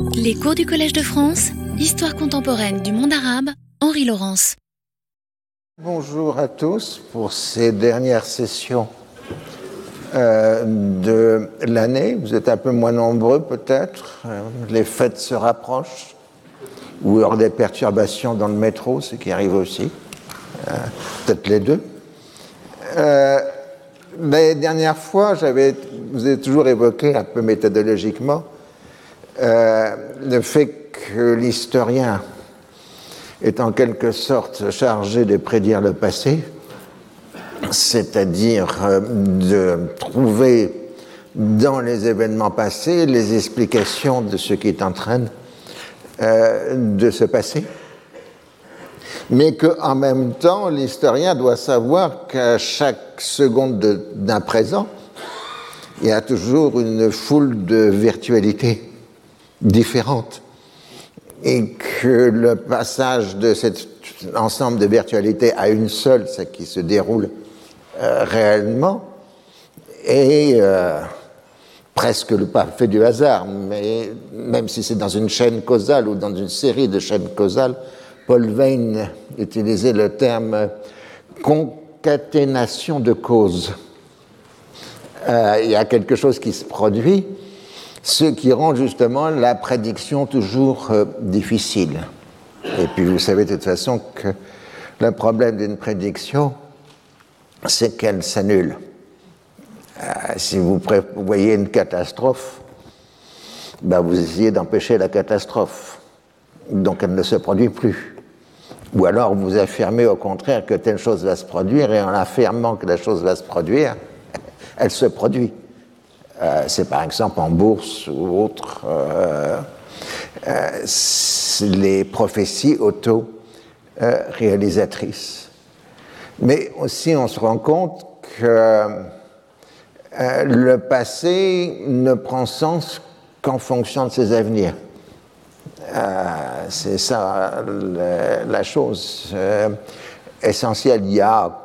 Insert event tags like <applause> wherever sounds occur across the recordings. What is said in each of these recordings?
Les cours du Collège de France, Histoire contemporaine du monde arabe, Henri Laurence. Bonjour à tous pour ces dernières sessions euh, de l'année. Vous êtes un peu moins nombreux peut-être. Euh, les fêtes se rapprochent. Ou aura des perturbations dans le métro, ce qui arrive aussi. Euh, peut-être les deux. les dernières fois, j'avais, vous avez toujours évoqué un peu méthodologiquement le fait que l'historien est en quelque sorte chargé de prédire le passé, c'est-à-dire euh, de trouver dans les événements passés les explications de ce qui est en train euh, de se passer, mais qu'en même temps, l'historien doit savoir qu'à chaque seconde d'un présent, il y a toujours une foule de virtualités différentes et que le passage de cet ensemble de virtualités à une seule, ce qui se déroule euh, réellement, est euh, presque le fait du hasard, mais même si c'est dans une chaîne causale ou dans une série de chaînes causales, Paul Veyne utilisait le terme concaténation de causes. Euh, il y a quelque chose qui se produit ce qui rend justement la prédiction toujours euh, difficile. Et puis vous savez de toute façon que le problème d'une prédiction, c'est qu'elle s'annule. Euh, si vous voyez une catastrophe, ben vous essayez d'empêcher la catastrophe. Donc elle ne se produit plus. Ou alors vous affirmez au contraire que telle chose va se produire et en affirmant que la chose va se produire, <laughs> elle se produit. Euh, c'est par exemple en bourse ou autre, euh, euh, les prophéties auto-réalisatrices. Mais aussi on se rend compte que le passé ne prend sens qu'en fonction de ses avenirs. c'est ça la chose essentielle. Il y a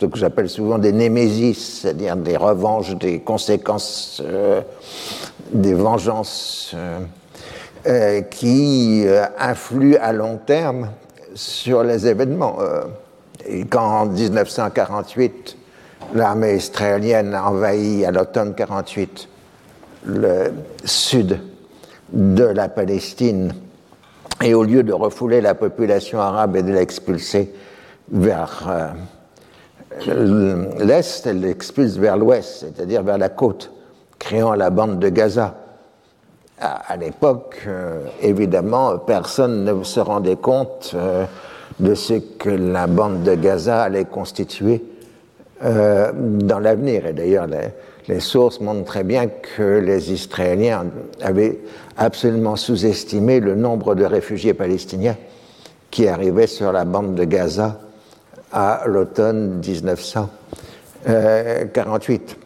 ce que j'appelle souvent des némésis, c'est-à-dire des revanches, des conséquences, euh, des vengeances euh, euh, qui influent à long terme sur les événements. quand en 1948, l'armée israélienne a envahi à l'automne 48 le sud de la Palestine, et au lieu de refouler la population arabe et de l'expulser vers l'Est, elle l'expulse vers l'Ouest, c'est-à-dire vers la côte, créant la bande de Gaza. À, l'époque, euh, évidemment, personne ne se rendait compte euh, de ce que la bande de Gaza allait constituer euh, dans l'avenir. Et d'ailleurs, les, sources montrent très bien que les Israéliens avaient absolument sous-estimé le nombre de réfugiés palestiniens qui arrivaient sur la bande de Gaza à l'automne 1948.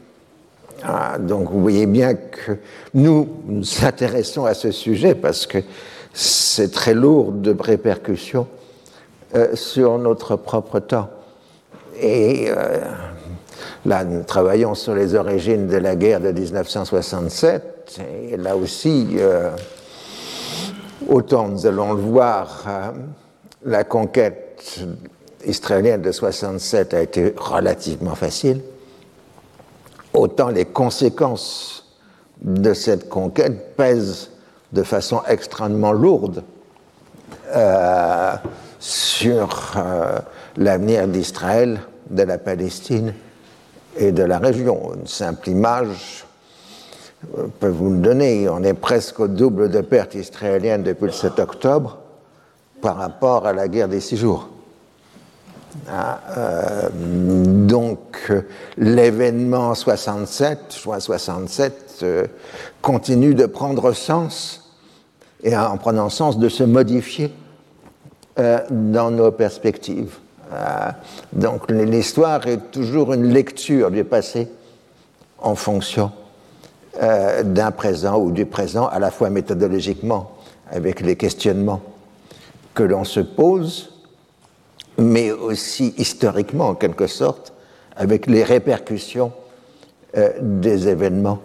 Ah, donc vous voyez bien que nous nous intéressons à ce sujet parce que c'est très lourd de répercussions euh, sur notre propre temps. Et euh, là, nous travaillons sur les origines de la guerre de 1967. Et là aussi, euh, autant nous allons le voir, la conquête israélienne de 67 a été relativement facile, autant les conséquences de cette conquête pèsent de façon extrêmement lourde euh, sur euh, l'avenir d'Israël, de la Palestine et de la région. Une simple image euh, peut vous le donner. On est presque au double de pertes israéliennes depuis le 7 octobre par rapport à la guerre des six jours. Ah, euh, donc l'événement 67, juin 67, euh, continue de prendre sens et en prenant sens de se modifier euh, dans nos perspectives. donc l'histoire est toujours une lecture du passé en fonction d'un présent ou du présent, à la fois méthodologiquement, avec les questionnements que l'on se pose, mais aussi historiquement en quelque sorte, avec les répercussions euh, des événements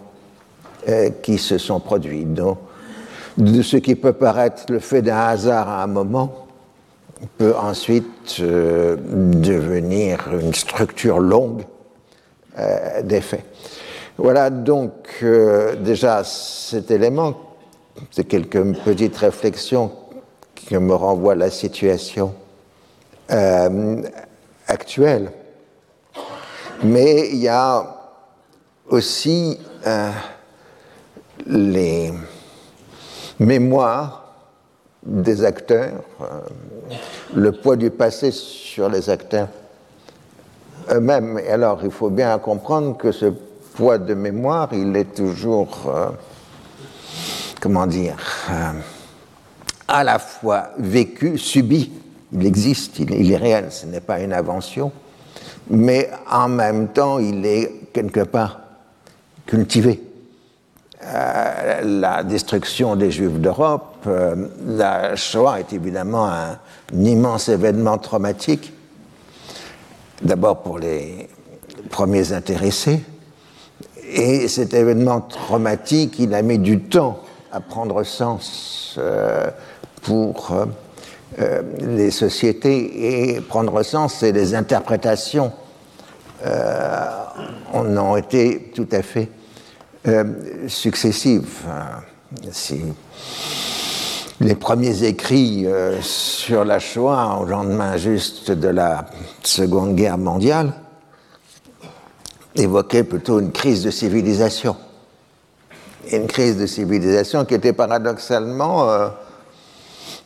euh, qui se sont produits. Donc, de ce qui peut paraître le fait d'un hasard à un moment peut ensuite euh, devenir une structure longue des faits. Voilà donc déjà cet élément, c'est quelques petites réflexions qui me renvoient à la situation actuelle. Mais il y a aussi les mémoires des acteurs, euh, le poids du passé sur les acteurs eux-mêmes. Et alors, il faut bien comprendre que ce poids de mémoire, il est toujours, euh, comment dire, euh, à la fois vécu, subi, il existe, il est réel, ce n'est pas une invention, mais en même temps, il est quelque part cultivé. Euh, la destruction des Juifs d'Europe, euh, la Shoah est évidemment un, immense événement traumatique, d'abord pour les premiers intéressés, et cet événement traumatique, il a mis du temps à prendre sens euh, pour les sociétés et prendre sens et les interprétations en ont été tout à fait euh, successives. Si les premiers écrits euh, sur la Shoah au lendemain juste de la Seconde Guerre mondiale évoquaient plutôt une crise de civilisation. une crise de civilisation qui était paradoxalement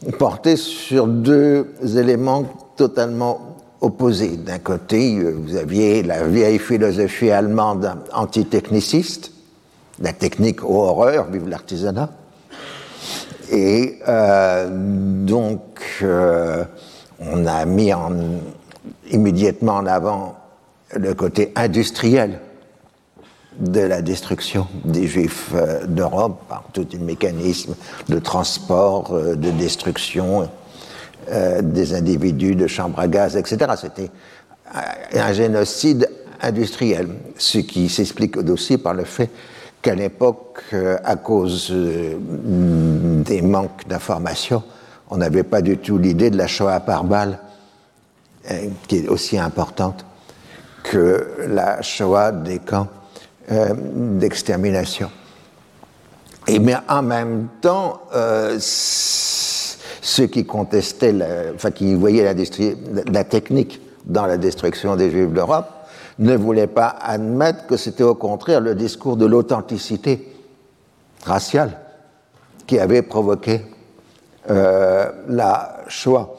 euh, portée sur deux éléments totalement opposés. D'un côté, vous aviez la vieille philosophie allemande antitechniciste, la technique aux horreurs, vive l'artisanat. Et euh, donc, euh, on a mis en, immédiatement en avant le côté industriel de la destruction des Juifs euh, d'Europe par tout un mécanisme de transport, de destruction des individus, de chambres à gaz, etc. C'était un génocide industriel, ce qui s'explique aussi par le fait qu'à l'époque, euh, à cause euh, des manques d'informations, on n'avait pas du tout l'idée de la Shoah par balle, euh, qui est aussi importante que la Shoah des camps d'extermination. Et mais en même temps, ceux qui contestaient, enfin qui voyaient la, la technique dans la destruction des Juifs d'Europe, ne voulait pas admettre que c'était au contraire le discours de l'authenticité raciale qui avait provoqué euh, la Shoah.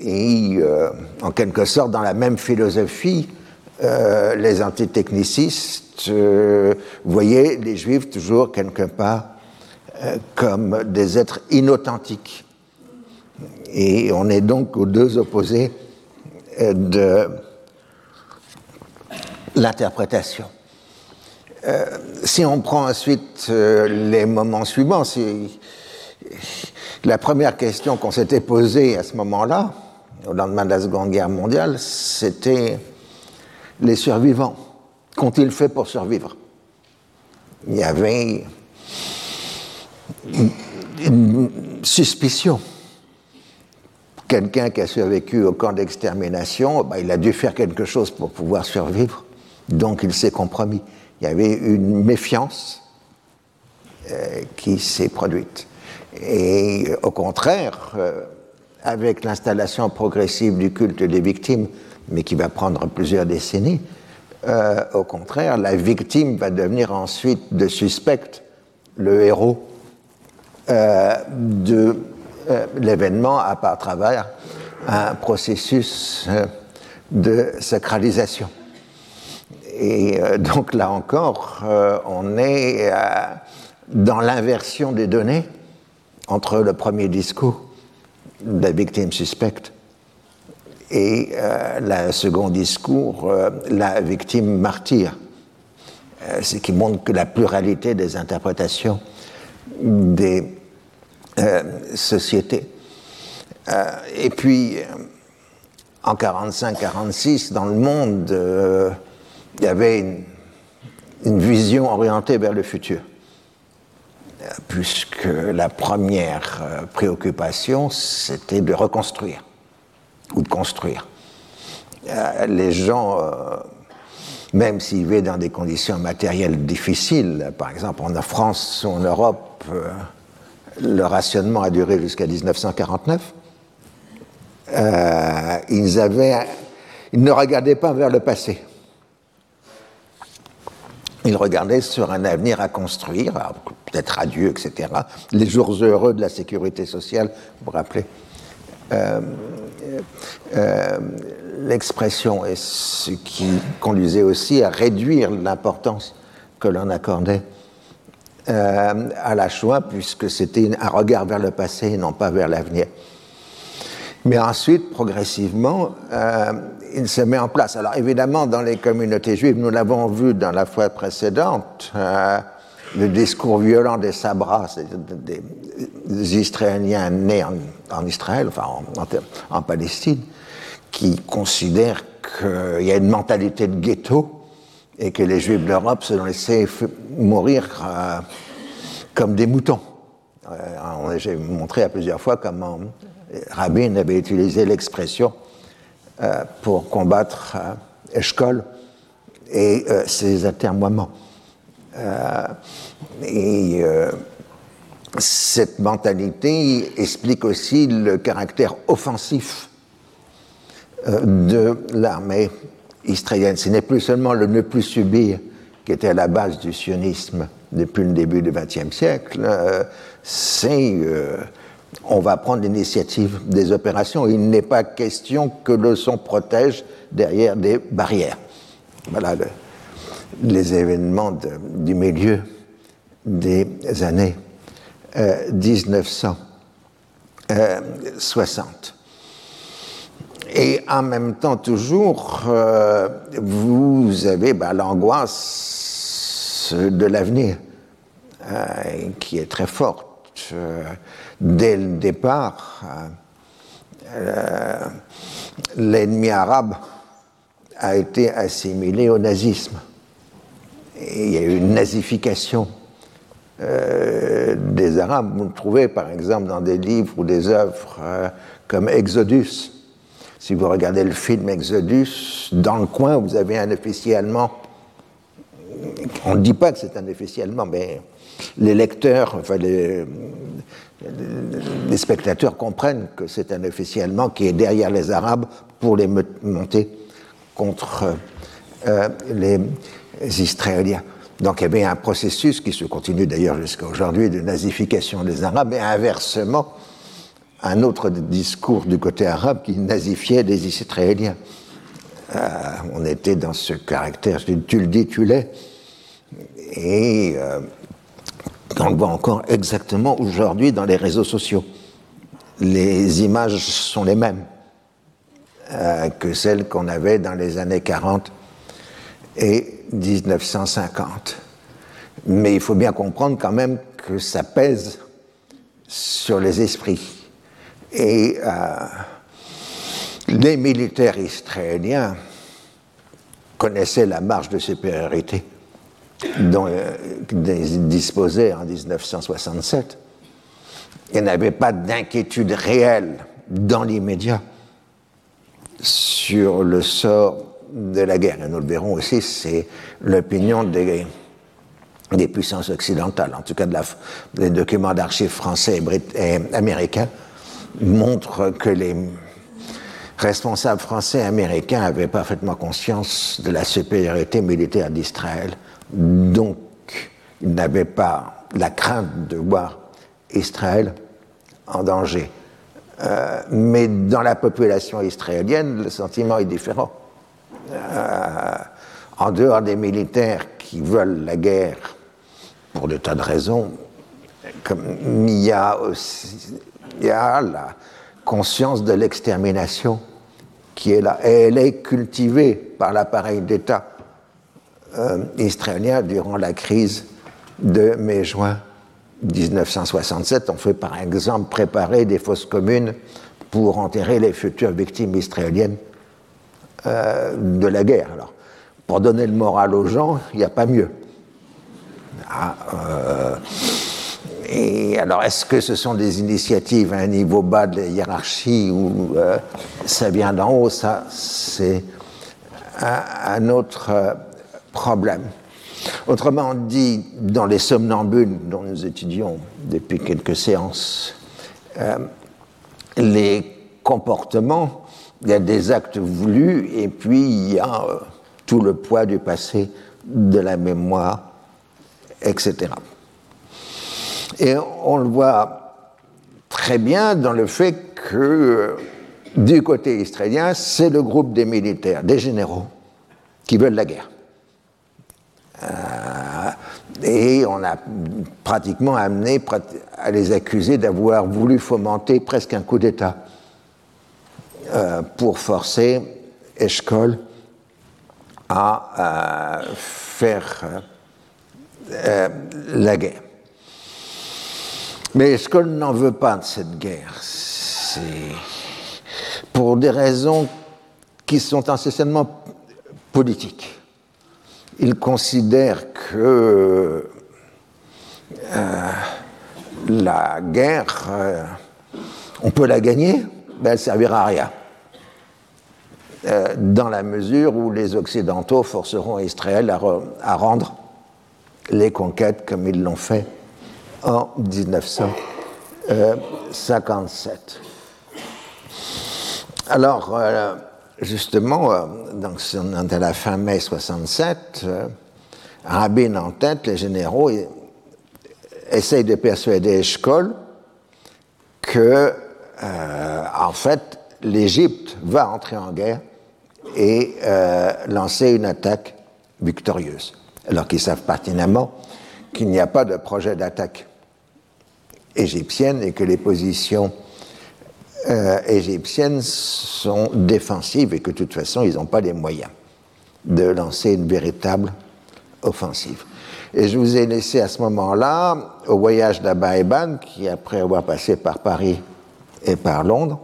Et euh, en quelque sorte, dans la même philosophie, euh, les antitechnicistes voyaient les juifs toujours quelque part comme des êtres inauthentiques. Et on est donc aux deux opposés de l'interprétation. Euh, si on prend ensuite euh, les moments suivants, la première question qu'on s'était posée à ce moment-là, au lendemain de la Seconde Guerre mondiale, c'était les survivants. Qu'ont-ils fait pour survivre? Il y avait une, suspicion. Quelqu'un qui a survécu au camp d'extermination, bah, il a dû faire quelque chose pour pouvoir survivre. Donc il s'est compromis. Il y avait une méfiance euh, qui s'est produite. Et au contraire, euh, avec l'installation progressive du culte des victimes, mais qui va prendre plusieurs décennies, euh, au contraire, la victime va devenir ensuite de suspecte le héros de l'événement à travers un processus de sacralisation. Et euh, donc là encore, euh, on est euh, dans l'inversion des données entre le premier discours de la victime suspecte et le second discours, la victime martyre. ce qui montre que la pluralité des interprétations des sociétés. et puis, en 45-46, dans le monde, il y avait une, vision orientée vers le futur. puisque la première préoccupation, c'était de reconstruire ou de construire. les gens même s'ils vivaient dans des conditions matérielles difficiles, par exemple en France ou en Europe, euh, le rationnement a duré jusqu'à 1949. Euh, ils, ils ne regardaient pas vers le passé. Ils regardaient sur un avenir à construire, peut-être à Dieu, etc. Les jours heureux de la sécurité sociale, vous vous rappelez. Euh, l'expression est ce qui conduisait aussi à réduire l'importance que l'on accordait euh, à la Shoah, puisque c'était un regard vers le passé et non pas vers l'avenir. Mais ensuite, progressivement, euh, il se met en place. Alors évidemment, dans les communautés juives, nous l'avons vu dans la fois précédente, euh, le discours violent des Sabras, des, Israéliens nés en, Israël, enfin en, en Palestine, qui considèrent qu'il y a une mentalité de ghetto et que les Juifs d'Europe se sont laissés mourir euh, comme des moutons. Euh, j'ai montré à plusieurs fois comment Rabin avait utilisé l'expression euh, pour combattre Eshkol et ses atermoiements. et cette mentalité explique aussi le caractère offensif euh, de l'armée israélienne. Ce n'est plus seulement le ne plus subir qui était à la base du sionisme depuis le début du XXe siècle, euh, c'est euh, on va prendre l'initiative des opérations. Il n'est pas question que le son protège derrière des barrières. Voilà les événements du milieu des années 1960. Et en même temps, toujours, euh, vous avez bah, l'angoisse de l'avenir, euh, qui est très forte. Euh, dès le départ, l'ennemi arabe a été assimilé au nazisme. Il y a eu une nazification des Arabes. Vous le trouvez par exemple dans des livres ou des œuvres comme Exodus, si vous regardez le film Exodus, dans le coin, vous avez un officier allemand. On ne dit pas que c'est un officier allemand, mais les lecteurs, enfin les, spectateurs comprennent que c'est un officier allemand qui est derrière les Arabes pour les monter contre euh, les Israéliens. Donc il y avait un processus qui se continue d'ailleurs jusqu'à aujourd'hui de nazification des Arabes et inversement un autre discours du côté arabe qui nazifiait les Israéliens. Euh, on était dans ce caractère, tu le dis, tu l'es. Et euh, on le voit encore exactement aujourd'hui dans les réseaux sociaux. Les images sont les mêmes euh, que celles qu'on avait dans les années 40 et 1950. Mais il faut bien comprendre quand même que ça pèse sur les esprits. Et euh, les militaires israéliens connaissaient la marge de supériorité dont euh, ils disposaient en 1967 et n'avaient pas d'inquiétude réelle dans l'immédiat sur le sort de la guerre. Et nous le verrons aussi, c'est l'opinion des, puissances occidentales, en tout cas de des documents d'archives français et, et américains, montre que les responsables français et américains avaient parfaitement conscience de la supériorité militaire d'Israël, donc ils n'avaient pas la crainte de voir Israël en danger. Euh, mais dans la population israélienne, le sentiment est différent. Euh, en dehors des militaires qui veulent la guerre pour de tas de raisons, il y a aussi la conscience de l'extermination qui est là. Elle est cultivée par l'appareil d'État euh, israélien durant la crise de mai-juin 1967. On fait par exemple préparer des fosses communes pour enterrer les futures victimes israéliennes euh, de la guerre. Alors, pour donner le moral aux gens, il n'y a pas mieux. Ah, euh, Et alors, est-ce que ce sont des initiatives à un niveau bas de la hiérarchie ou euh, ça vient d'en haut? Ça, c'est un, autre problème. Autrement dit, dans les somnambules dont nous étudions depuis quelques séances, les comportements, il y a des actes voulus et puis il y a tout le poids du passé, de la mémoire, etc. Et on le voit très bien dans le fait que du côté israélien, c'est le groupe des militaires, des généraux, qui veulent la guerre. Euh, et on a pratiquement amené à les accuser d'avoir voulu fomenter presque un coup d'État euh, pour forcer Eshkol à euh, faire la guerre. Mais Eshkol n'en veut pas de cette guerre. C'est pour des raisons qui sont essentiellement politiques. Il considère que euh, la guerre, euh, on peut la gagner, mais elle ne servira à rien. Euh, dans la mesure où les Occidentaux forceront Israël à rendre les conquêtes comme ils l'ont fait en 1957. Alors, euh, justement, euh, donc, à la fin mai 67, euh, Rabin en tête, les généraux essayent de persuader Eshkol que, en fait, l'Égypte va entrer en guerre et lancer une attaque victorieuse, alors qu'ils savent pertinemment qu'il n'y a pas de projet d'attaque égyptienne et que les positions euh, égyptiennes sont défensives et que de toute façon, ils n'ont pas les moyens de lancer une véritable offensive. Et je vous ai laissé à ce moment-là, au voyage d'Abba Eban, qui après avoir passé par Paris et par Londres,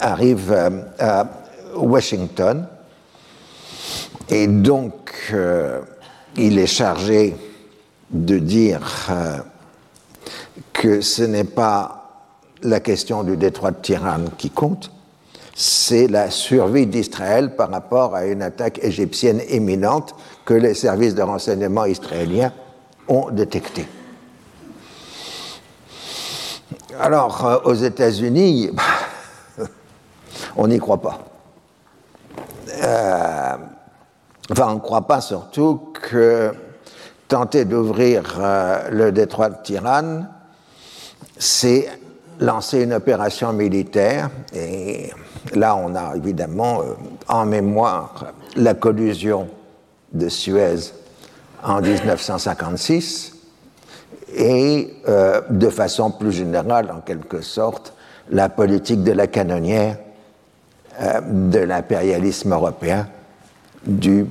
arrive euh, à Washington. Et donc, euh, il est chargé de dire que ce n'est pas la question du détroit de Tirane qui compte, c'est la survie d'Israël par rapport à une attaque égyptienne imminente que les services de renseignement israéliens ont détectée. Alors, euh, aux États-Unis, <laughs> on n'y croit pas. Euh, enfin, on ne croit pas surtout que tenter d'ouvrir euh, le détroit de Tirane, c'est lancer une opération militaire. Et là, on a évidemment euh, en mémoire la collusion de Suez en 1956 et euh, de façon plus générale, en quelque sorte, la politique de la canonnière euh, de l'impérialisme européen du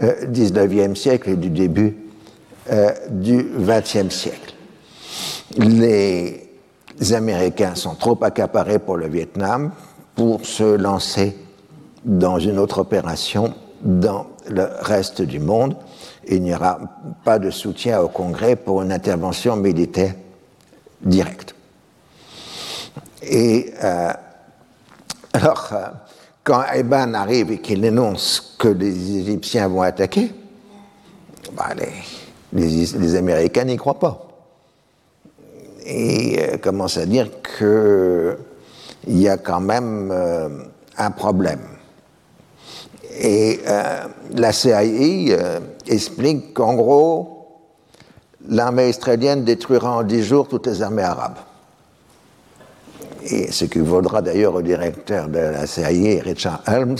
19e siècle et du début du 20e siècle. Les Américains sont trop accaparés pour le Vietnam pour se lancer dans une autre opération dans le reste du monde. Il n'y aura pas de soutien au Congrès pour une intervention militaire directe. Et euh, alors, euh, quand Eban arrive et qu'il énonce que les Égyptiens vont attaquer, bah, les Américains n'y croient pas et euh, commence à dire qu'il y a quand même euh, un problème. Et la CIA explique qu'en gros, l'armée israélienne détruira en dix jours toutes les armées arabes. Et ce qui vaudra d'ailleurs au directeur de la CIA, Richard Helms,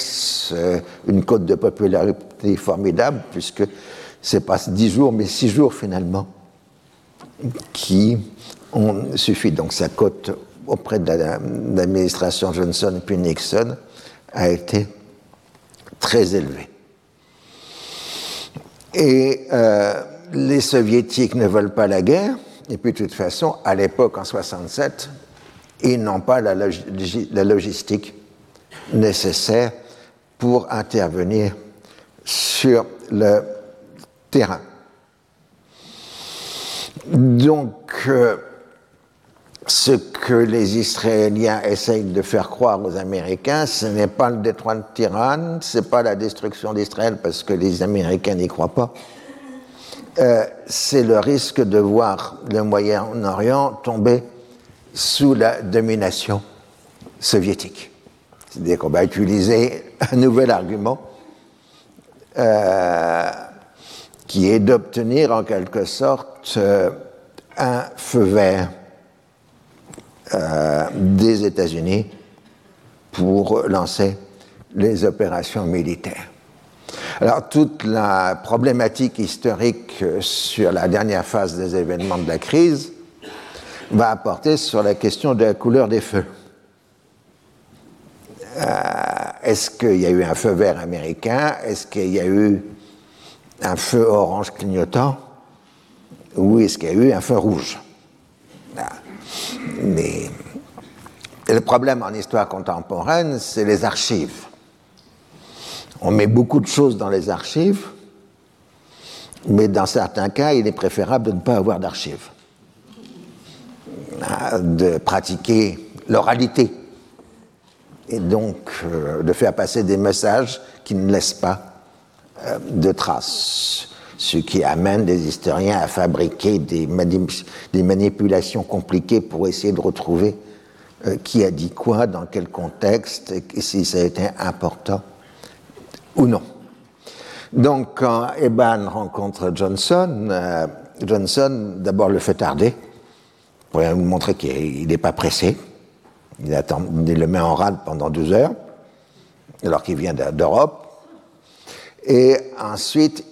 une cote de popularité formidable, puisque c'est pas dix jours, mais six jours finalement, qui on suffit. Donc sa cote auprès de l'administration Johnson puis Nixon a été très élevée. Et euh, les soviétiques ne veulent pas la guerre, et puis de toute façon, à l'époque, en 67, ils n'ont pas la, logistique nécessaire pour intervenir sur le terrain. Donc, euh, ce que les Israéliens essayent de faire croire aux Américains, ce n'est pas le détroit de Tiran, ce n'est pas la destruction d'Israël parce que les Américains n'y croient pas. Euh, c'est le risque de voir le Moyen-Orient tomber sous la domination soviétique. C'est-à-dire qu'on va utiliser un nouvel argument euh, qui est d'obtenir en quelque sorte euh, un feu vert euh, des États-Unis pour lancer les opérations militaires. Alors toute la problématique historique sur la dernière phase des événements de la crise va apporter sur la question de la couleur des feux. Euh, est-ce qu'il y a eu un feu vert américain? Est-ce qu'il y a eu un feu orange clignotant? Ou est-ce qu'il y a eu un feu rouge? Le problème en histoire contemporaine, c'est les archives. On met beaucoup de choses dans les archives, mais dans certains cas, il est préférable de ne pas avoir d'archives, de pratiquer l'oralité, et donc euh, de faire passer des messages qui ne laissent pas euh, de traces. Ce qui amène des historiens à fabriquer des, manipulations compliquées pour essayer de retrouver euh, qui a dit quoi, dans quel contexte, et si ça a été important ou non. Donc, quand Eban rencontre Johnson, Johnson d'abord le fait tarder, pour vous montrer qu'il n'est pas pressé. Il, attend, le met en rade pendant 12 heures, alors qu'il vient d'Europe. Et ensuite,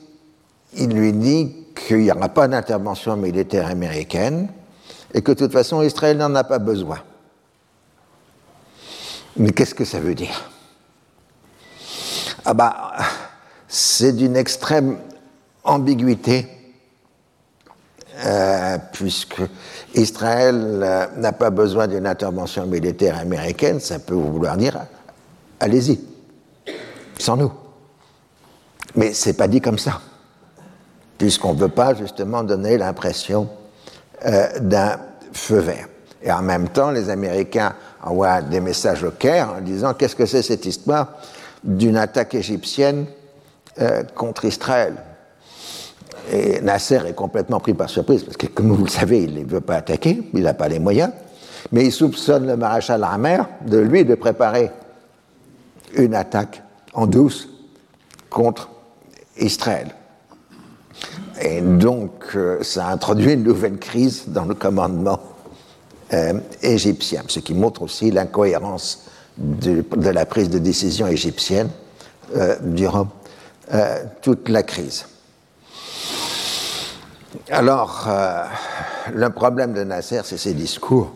il lui dit qu'il n'y aura pas d'intervention militaire américaine et que de toute façon Israël n'en a pas besoin. Mais qu'est-ce que ça veut dire? Ah bah, c'est d'une extrême ambiguïté, euh, puisque Israël euh, n'a pas besoin d'une intervention militaire américaine, ça peut vouloir dire allez-y, sans nous. Mais c'est pas dit comme ça puisqu'on ne veut pas justement donner l'impression euh, d'un feu vert. Et en même temps, les Américains envoient des messages au Caire en disant qu'est-ce que c'est cette histoire d'une attaque égyptienne euh, contre Israël? Nasser est complètement pris par surprise, parce que comme vous le savez, il ne veut pas attaquer, il n'a pas les moyens, mais il soupçonne le maréchal Hammer de lui de préparer une attaque en douce contre Israël. Et donc, euh, ça introduit une nouvelle crise dans le commandement euh, égyptien, ce qui montre aussi l'incohérence de, la prise de décision égyptienne euh, durant toute la crise. Alors, le problème de Nasser, c'est ses discours.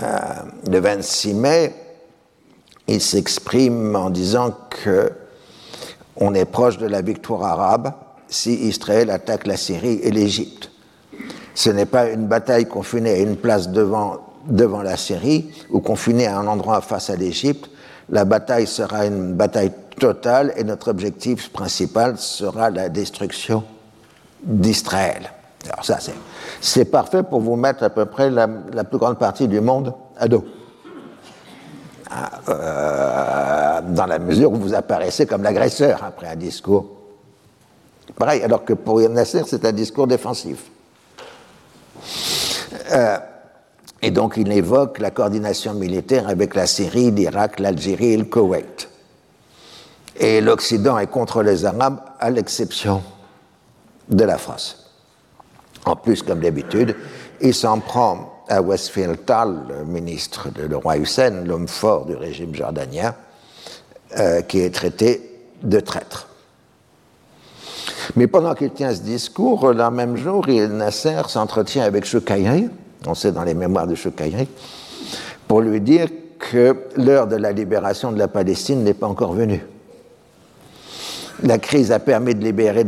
le 26 mai, il s'exprime en disant que on est proche de la victoire arabe si Israël attaque la Syrie et l'Égypte. Ce n'est pas une bataille confinée à une place devant, devant la Syrie ou confinée à un endroit face à l'Égypte. La bataille sera une bataille totale et notre objectif principal sera la destruction d'Israël. Alors ça, c'est parfait pour vous mettre à peu près la, plus grande partie du monde à dos. Ah, euh, dans la mesure où vous apparaissez comme l'agresseur après un discours Pareil, alors que pour Nasser, c'est un discours défensif. Euh, et donc il évoque la coordination militaire avec la Syrie, l'Irak, l'Algérie et le Koweït. Et l'Occident est contre les Arabes, à l'exception de la France. En plus, comme d'habitude, il s'en prend à Westfield le ministre de roi Hussein, l'homme fort du régime jordanien, euh, qui est traité de traître. Mais pendant qu'il tient ce discours, le même jour, Nasser s'entretient avec Choukaïri, on sait dans les mémoires de Choukaïri, pour lui dire que l'heure de la libération de la Palestine n'est pas encore venue. La crise a permis de libérer,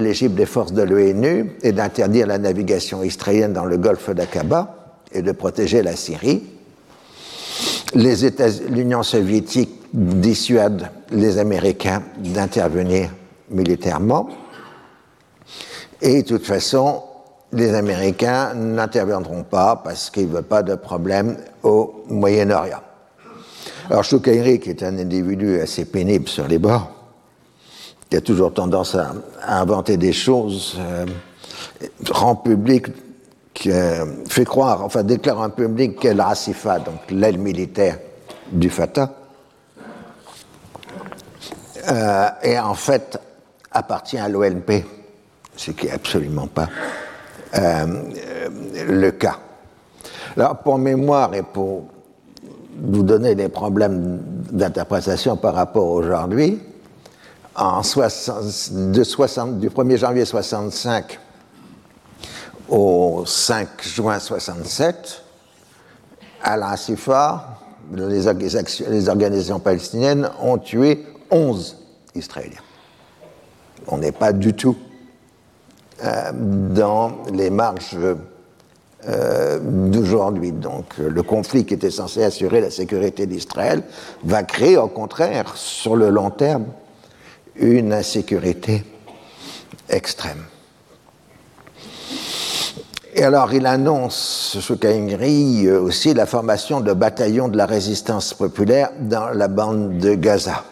l'Égypte des forces de l'ONU et d'interdire la navigation israélienne dans le golfe d'Aqaba et de protéger la Syrie. L'Union soviétique dissuade les Américains d'intervenir militairement. Et de toute façon, les Américains n'interviendront pas parce qu'ils ne veulent pas de problème au Moyen-Orient. Alors Choukairi, qui est un individu assez pénible sur les bords, qui a toujours tendance à, inventer des choses, euh, rend public, euh, fait croire, enfin déclare en public qu'elle Rassifa, donc l'aile militaire du Fatah, euh, et en fait appartient à l'ONP, ce qui n'est absolument pas euh, le cas. Alors, pour mémoire et pour vous donner des problèmes d'interprétation par rapport aujourd'hui, en 60, de 60, du 1er janvier 65 au 5 juin 67, Al-Asifa, les, les organisations palestiniennes ont tué 11 Israéliens. On n'est pas du tout euh, dans les marges euh, d'aujourd'hui. Donc le conflit qui était censé assurer la sécurité d'Israël va créer au contraire, sur le long terme, une insécurité extrême. Et alors il annonce, Choukaïngri, euh, aussi la formation de bataillons de la résistance populaire dans la bande de Gaza.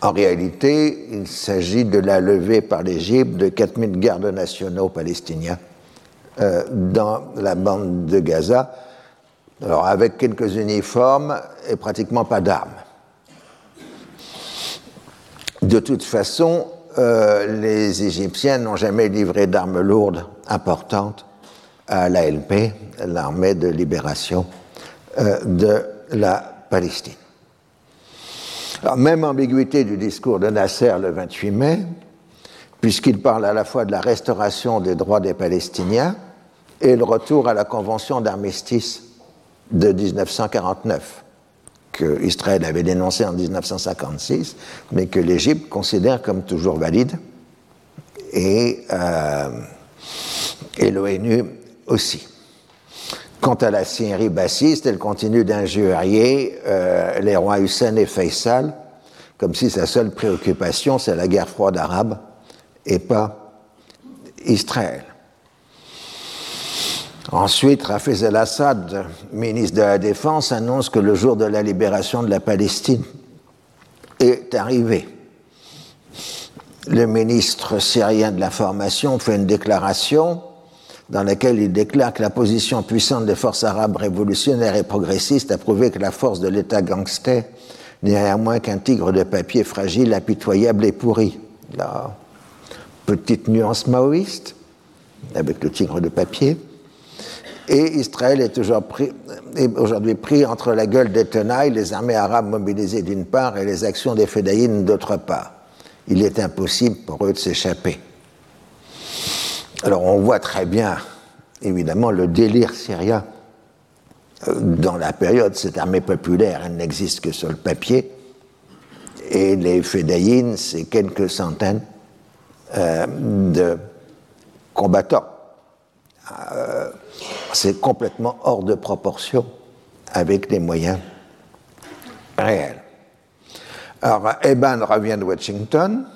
En réalité, il s'agit de la levée par l'Égypte de 4000 gardes nationaux palestiniens euh, dans la bande de Gaza, alors avec quelques uniformes et pratiquement pas d'armes. De toute façon, euh, les Égyptiens n'ont jamais livré d'armes lourdes importantes à l'ALP, l'armée de libération euh, de la Palestine. Même ambiguïté du discours de Nasser le 28 mai, puisqu'il parle à la fois de la restauration des droits des Palestiniens et le retour à la convention d'armistice de 1949, que Israël avait dénoncé en 1956, mais que l'Égypte considère comme toujours valide, et, euh, et l'ONU aussi. Quant à la Syrie bassiste, elle continue d'injurier euh, les rois Hussein et Faisal, comme si sa seule préoccupation, c'est la guerre froide arabe et pas Israël. Ensuite, Rafez el-Assad, ministre de la Défense, annonce que le jour de la libération de la Palestine est arrivé. Le ministre syrien de l'information fait une déclaration dans laquelle il déclare que la position puissante des forces arabes révolutionnaires et progressistes a prouvé que la force de l'État gangster n'est rien moins qu'un tigre de papier fragile, impitoyable et pourri. La petite nuance maoïste avec le tigre de papier. Et Israël est aujourd'hui pris, entre la gueule des tenailles, les armées arabes mobilisées d'une part et les actions des fédéines d'autre part. Il est impossible pour eux de s'échapper. Alors on voit très bien, évidemment, le délire syrien. Euh, dans la période, cette armée populaire, elle n'existe que sur le papier. Et les fédayines, c'est quelques centaines euh, de combattants. Euh, c'est complètement hors de proportion avec les moyens réels. Alors, Eban revient de Washington,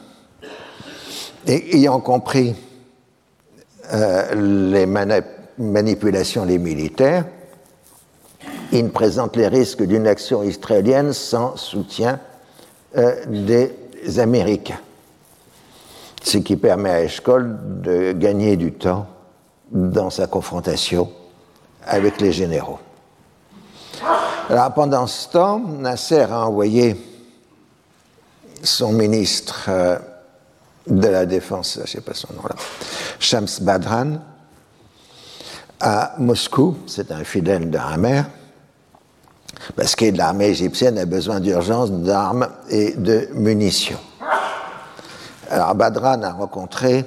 et ayant compris euh, les manipulations des militaires, il présente les risques d'une action israélienne sans soutien euh, des Américains, ce qui permet à Eshkol de gagner du temps dans sa confrontation avec les généraux. Alors, pendant ce temps, Nasser a envoyé son ministre euh, de la Défense, je ne sais pas son nom là, Shams Badran, à Moscou, c'est un fidèle de Hamer, parce que l'armée égyptienne a besoin d'urgence d'armes et de munitions. Alors Badran a rencontré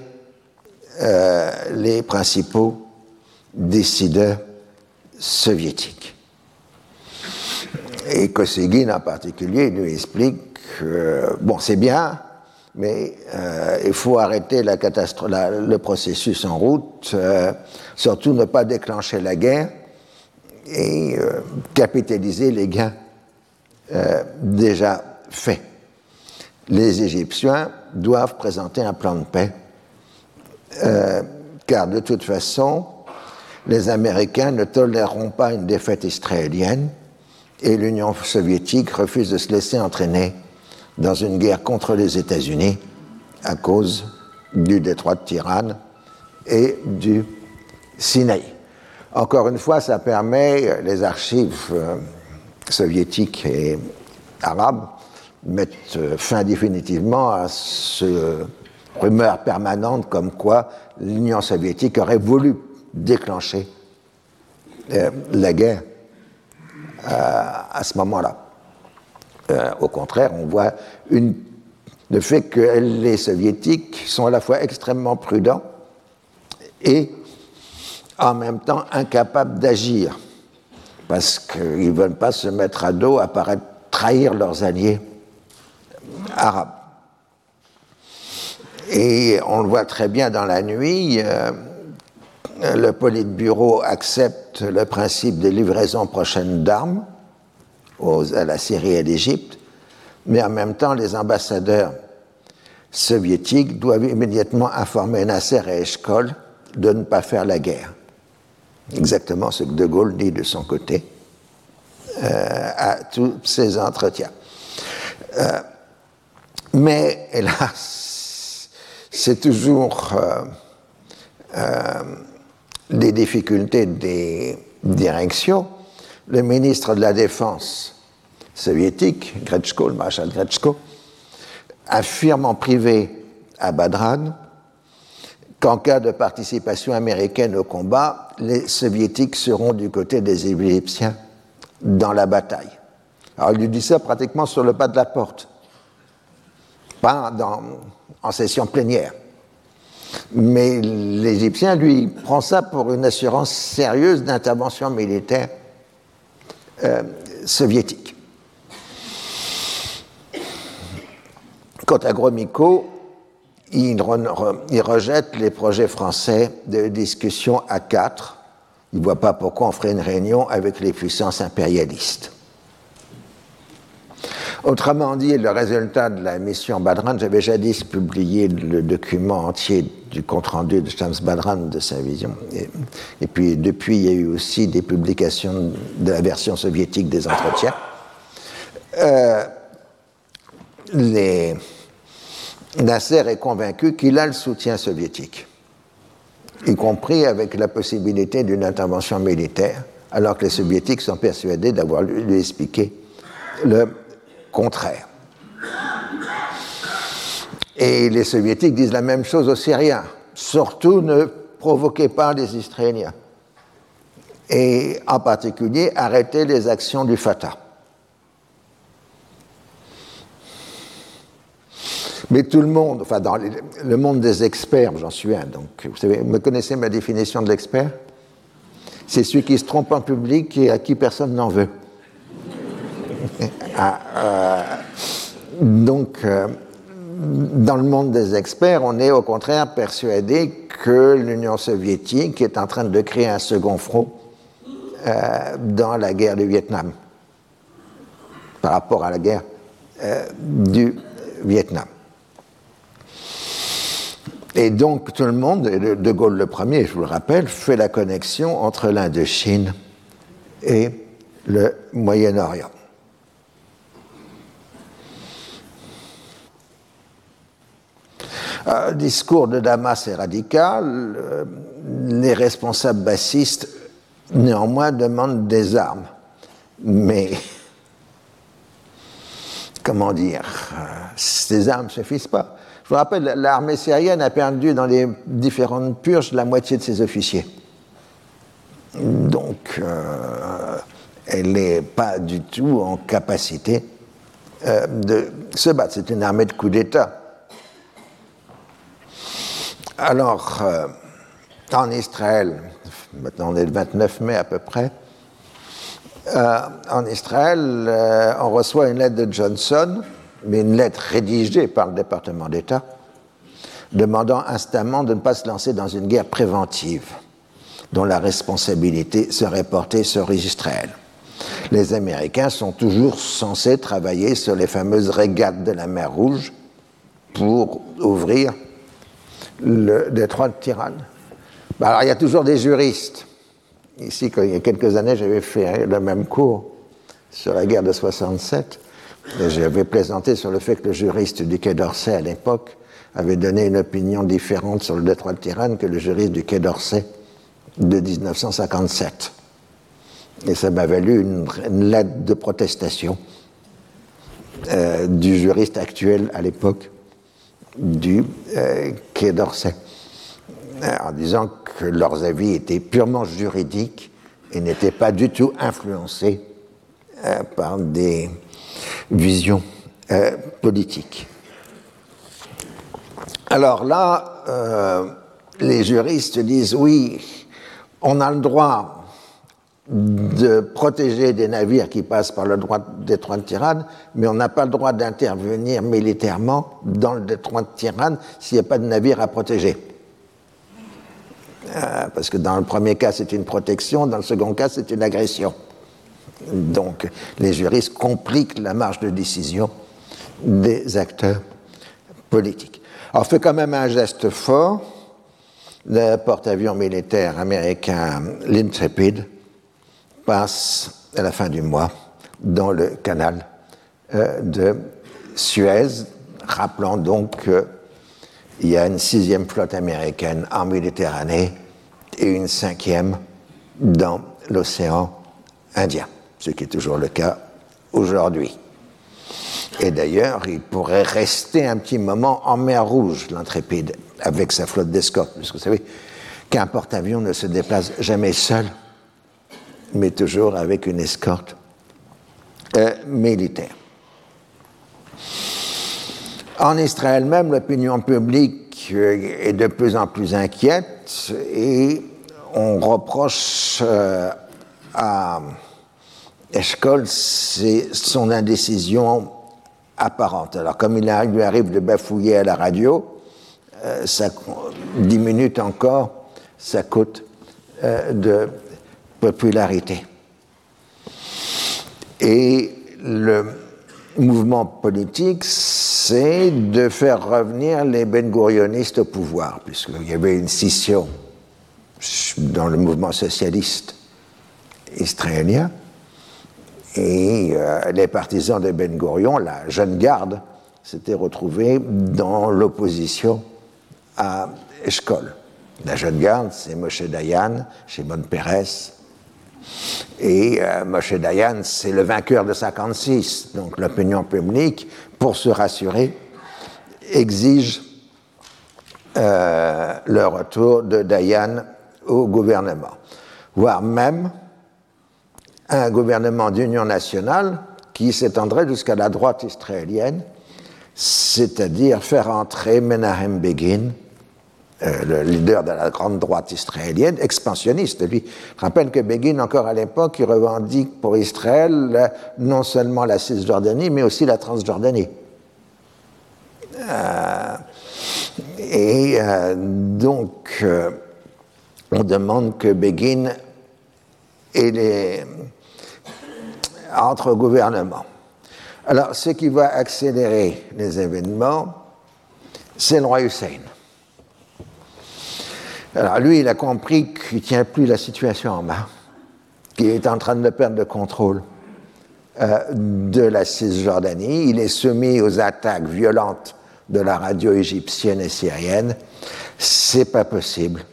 euh, les principaux décideurs soviétiques. Et Kosygin en particulier lui explique que, bon, c'est bien, mais euh, il faut arrêter la le processus en route, euh, surtout ne pas déclencher la guerre et capitaliser les gains déjà faits. Les Égyptiens doivent présenter un plan de paix car de toute façon, les Américains ne toléreront pas une défaite israélienne et l'Union soviétique refuse de se laisser entraîner dans une guerre contre les États-Unis à cause du détroit de Tirane et du Sinaï. Encore une fois, ça permet, les archives euh, soviétiques et arabes mettent euh, fin définitivement à ce rumeur permanente comme quoi l'Union soviétique aurait voulu déclencher euh, la guerre à ce moment-là. au contraire, on voit le fait que les soviétiques sont à la fois extrêmement prudents et en même temps incapables d'agir, parce qu'ils ne veulent pas se mettre à dos, à trahir leurs alliés arabes. Et on le voit très bien dans la nuit, euh, le Politburo accepte le principe des livraisons prochaines d'armes à la Syrie et à l'Égypte, mais en même temps, les ambassadeurs soviétiques doivent immédiatement informer Nasser et Eshkol de ne pas faire la guerre exactement ce que De Gaulle dit de son côté euh, à tous ces entretiens. Euh, mais hélas, c'est toujours euh, des difficultés des directions. Le ministre de la Défense soviétique, Gretschko, le maréchal Gretschko, affirme en privé à Badran qu'en cas de participation américaine au combat, les soviétiques seront du côté des Égyptiens dans la bataille. Alors il lui dit ça pratiquement sur le pas de la porte, pas en session plénière. Mais l'Égyptien, lui, prend ça pour une assurance sérieuse d'intervention militaire euh, soviétique. Quant à Gromyko, il, rejette les projets français de discussion à quatre. Il ne voit pas pourquoi on ferait une réunion avec les puissances impérialistes. Autrement dit, le résultat de la mission Badran, j'avais jadis publié le document entier du compte-rendu de James Badran de sa vision. Et, puis, depuis, il y a eu aussi des publications de la version soviétique des entretiens. Euh, Nasser est convaincu qu'il a le soutien soviétique, y compris avec la possibilité d'une intervention militaire, alors que les soviétiques sont persuadés d'avoir lui expliqué le contraire. Et les soviétiques disent la même chose aux Syriens. Surtout ne provoquez pas les Israéliens. Et en particulier, arrêtez les actions du Fatah. Mais tout le monde, enfin dans le monde des experts, j'en suis un, donc vous savez, vous me connaissez ma définition de l'expert? C'est celui qui se trompe en public et à qui personne n'en veut. Ah, euh, donc, euh, dans le monde des experts, on est au contraire persuadé que l'Union soviétique est en train de créer un second front euh, dans la guerre du Vietnam, par rapport à la guerre du Vietnam. Et donc tout le monde, De Gaulle le premier, je vous le rappelle, fait la connexion entre l'Indochine et le Moyen-Orient. Le discours de Damas est radical. Les responsables bassistes, néanmoins, demandent des armes. Mais, <laughs> comment dire, ces armes ne suffisent pas. Je vous rappelle, l'armée syrienne a perdu dans les différentes purges la moitié de ses officiers. Donc, euh, elle n'est pas du tout en capacité euh, de se battre. C'est une armée de coup d'État. Alors, euh, en Israël, maintenant on est le 29 mai à peu près, en Israël, on reçoit une lettre de Johnson mais une lettre rédigée par le département d'État demandant instamment de ne pas se lancer dans une guerre préventive dont la responsabilité serait portée sur Israël. Les Américains sont toujours censés travailler sur les fameuses régates de la mer Rouge pour ouvrir le détroit de Tirane. Bah, alors, il y a toujours des juristes. Ici, il y a quelques années, j'avais fait le même cours sur la guerre de 67. Et j'avais plaisanté sur le fait que le juriste du Quai d'Orsay à l'époque avait donné une opinion différente sur le détroit de Tirane que le juriste du Quai d'Orsay de 1957. Et ça m'a valu une, lettre de protestation euh, du juriste actuel à l'époque du euh, D'Orsay, euh, en disant que leurs avis étaient purement juridiques et n'étaient pas du tout influencés par des visions politiques. Alors là, les juristes disent oui, on a le droit de protéger des navires qui passent par le droit détroit de Tirane, mais on n'a pas le droit d'intervenir militairement dans le détroit de Tirane s'il n'y a pas de navire à protéger. Euh, parce que dans le premier cas, c'est une protection, dans le second cas, c'est une agression. Donc, les juristes compliquent la marge de décision des acteurs politiques. Alors, fait quand même un geste fort. Le porte-avions militaire américain, l'Intrepid, passe à la fin du mois dans le canal euh, de Suez, rappelant donc qu'il y a une sixième flotte américaine en Méditerranée et une cinquième dans l'océan Indien, ce qui est toujours le cas aujourd'hui. Et d'ailleurs, il pourrait rester un petit moment en mer Rouge, l'intrépide, avec sa flotte d'escorte, parce que vous savez qu'un porte-avions ne se déplace jamais seul mais toujours avec une escorte euh, militaire. En Israël même, l'opinion publique euh, est de plus en plus inquiète et on reproche euh, à Eshkol son indécision apparente. Alors comme il lui arrive de bafouiller à la radio, ça, 10 minutes encore, ça coûte de popularité. Et le mouvement politique, c'est de faire revenir les ben au pouvoir, puisqu'il y avait une scission dans le mouvement socialiste israélien. Et euh, les partisans de Ben Gurion, la jeune garde, s'étaient retrouvés dans l'opposition à Eshkol. La jeune garde, c'est Moshe Dayan, Shimon Peres, et euh, Moshe Dayan, c'est le vainqueur de 56. Donc l'opinion publique, pour se rassurer, exige euh, le retour de Dayan au gouvernement, voire même un gouvernement d'union nationale qui s'étendrait jusqu'à la droite israélienne, c'est-à-dire faire entrer Menahem Begin euh, le leader de la grande droite israélienne, expansionniste. Lui, rappelle que Begin, encore à l'époque, il revendique pour Israël non seulement la Cisjordanie, mais aussi la Transjordanie. Euh, et euh, donc, on demande que Begin et les, entre au gouvernement. Alors, ce qui va accélérer les événements, c'est le roi Hussein. Alors lui, il a compris qu'il ne tient plus la situation en main, qu'il est en train de perdre le contrôle euh, de la Cisjordanie. Il est soumis aux attaques violentes de la radio égyptienne et syrienne. C'est pas possible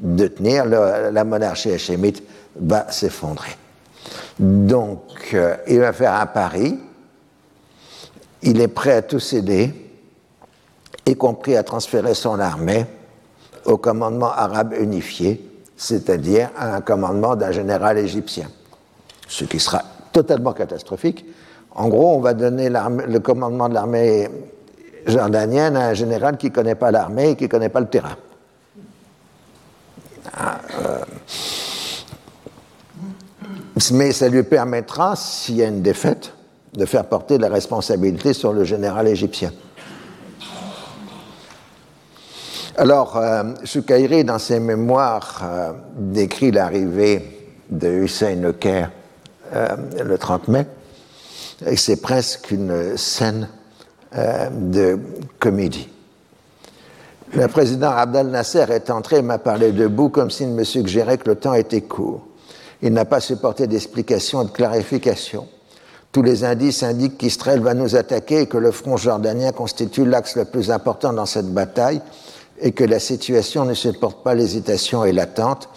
de tenir. la monarchie hachémite va s'effondrer. Donc, euh, il va faire un pari. Il est prêt à tout céder, y compris à transférer son armée au commandement arabe unifié, c'est-à-dire à un commandement d'un général égyptien, ce qui sera totalement catastrophique. En gros, on va donner le commandement de l'armée jordanienne à un général qui ne connaît pas l'armée et qui ne connaît pas le terrain. Ah, euh, mais ça lui permettra, s'il y a une défaite, de faire porter la responsabilité sur le général égyptien. Alors, euh, dans ses mémoires, euh, décrit l'arrivée de Hussein au Caire euh, le 30 mai, et c'est presque une scène euh, de comédie. Le président Abdel Nasser est entré et m'a parlé debout comme s'il me suggérait que le temps était court. Il n'a pas supporté d'explication et de clarification. Tous les indices indiquent qu'Israël va nous attaquer et que le front jordanien constitue l'axe le plus important dans cette bataille et que la situation ne supporte pas l'hésitation et l'attente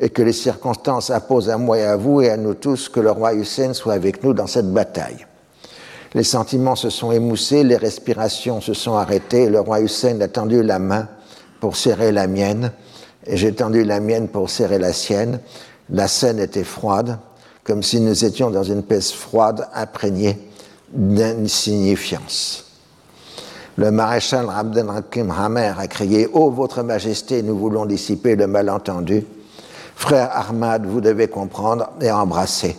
et que les circonstances imposent à moi et à vous et à nous tous que le roi Hussein soit avec nous dans cette bataille. Les sentiments se sont émoussés, les respirations se sont arrêtées, le roi Hussein a tendu la main pour serrer la mienne, et j'ai tendu la mienne pour serrer la sienne. La scène était froide, comme si nous étions dans une pièce froide imprégnée d'insignifiance. Le maréchal Abdelhakim Hamer a crié Oh, Votre Majesté, nous voulons dissiper le malentendu. Frère Ahmad, vous devez comprendre et embrasser.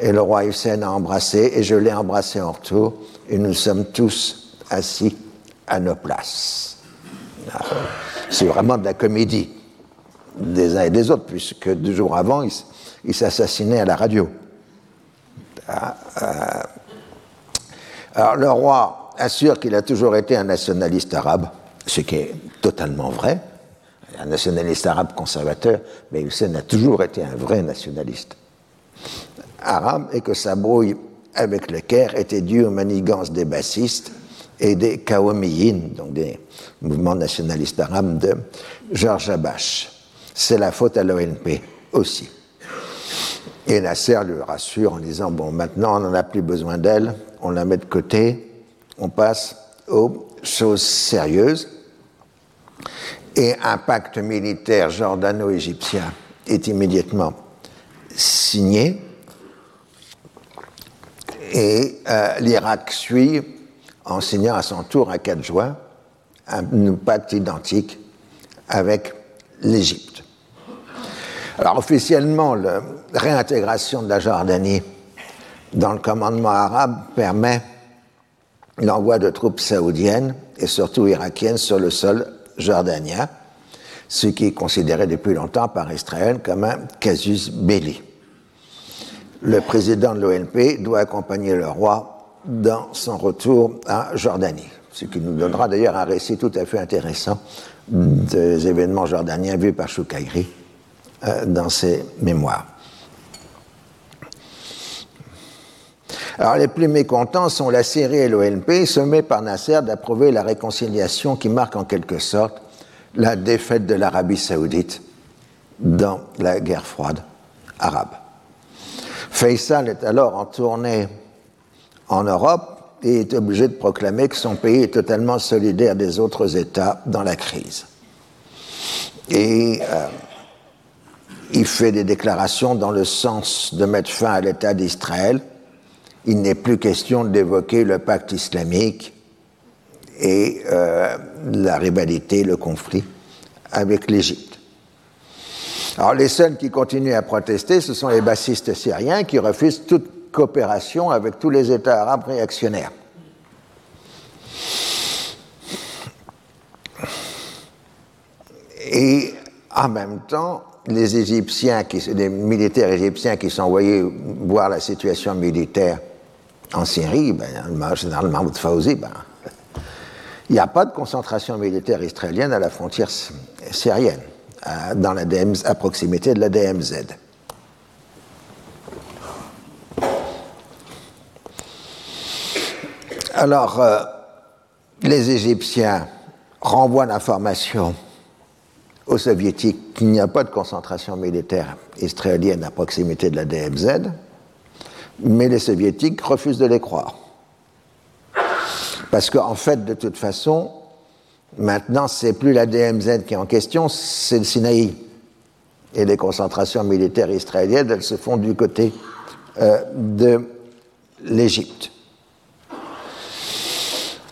Et le roi Hussein a embrassé, et je l'ai embrassé en retour, et nous sommes tous assis à nos places. C'est vraiment de la comédie des uns et des autres, puisque deux jours avant, ils s'assassinaient à la radio. Ah, euh, alors le roi assure qu'il a toujours été un nationaliste arabe, ce qui est totalement vrai, un nationaliste arabe conservateur, mais Hussein a toujours été un vrai nationaliste arabe et que sa brouille avec le Caire était due aux manigances des bassistes et des Kawamiyin, donc des mouvements nationalistes arabes de Georges Abache. C'est la faute à l'ONP aussi. Et Nasser lui rassure en disant Bon, maintenant on n'en a plus besoin d'elle, on la met de côté, on passe aux choses sérieuses. Et un pacte militaire jordano-égyptien est immédiatement signé et euh, l'Irak suit en signant à son tour un 4 juin un pacte identique avec l'Égypte. Alors officiellement, la réintégration de la Jordanie dans le commandement arabe permet l'envoi de troupes saoudiennes et surtout irakiennes sur le sol jordanien, ce qui est considéré depuis longtemps par Israël comme un casus belli le président de l'ONP doit accompagner le roi dans son retour à Jordanie, ce qui nous donnera d'ailleurs un récit tout à fait intéressant des événements jordaniens vus par Choukaïri euh, dans ses mémoires. Alors les plus mécontents sont la Syrie et l'ONP, sommés par Nasser d'approuver la réconciliation qui marque en quelque sorte la défaite de l'Arabie saoudite dans la guerre froide arabe. Faisal est alors en tournée en Europe et est obligé de proclamer que son pays est totalement solidaire des autres États dans la crise. Et euh, il fait des déclarations dans le sens de mettre fin à l'État d'Israël. Il n'est plus question d'évoquer le pacte islamique et euh, la rivalité, le conflit avec l'Égypte. Alors les seuls qui continuent à protester, ce sont les bassistes syriens qui refusent toute coopération avec tous les États arabes réactionnaires. Et en même temps, les Égyptiens, les militaires égyptiens qui sont envoyés voir la situation militaire en Syrie, ben, le général ben, il n'y a pas de concentration militaire israélienne à la frontière syrienne à, dans la DMZ, à proximité de la DMZ. Alors, euh, les Égyptiens renvoient l'information aux Soviétiques qu'il n'y a pas de concentration militaire israélienne à proximité de la DMZ, mais les Soviétiques refusent de les croire. Parce qu'en fait, de toute façon, Maintenant, c'est plus la DMZ qui est en question, c'est le Sinaï. Et les concentrations militaires israéliennes, elles se font du côté euh, de l'Égypte.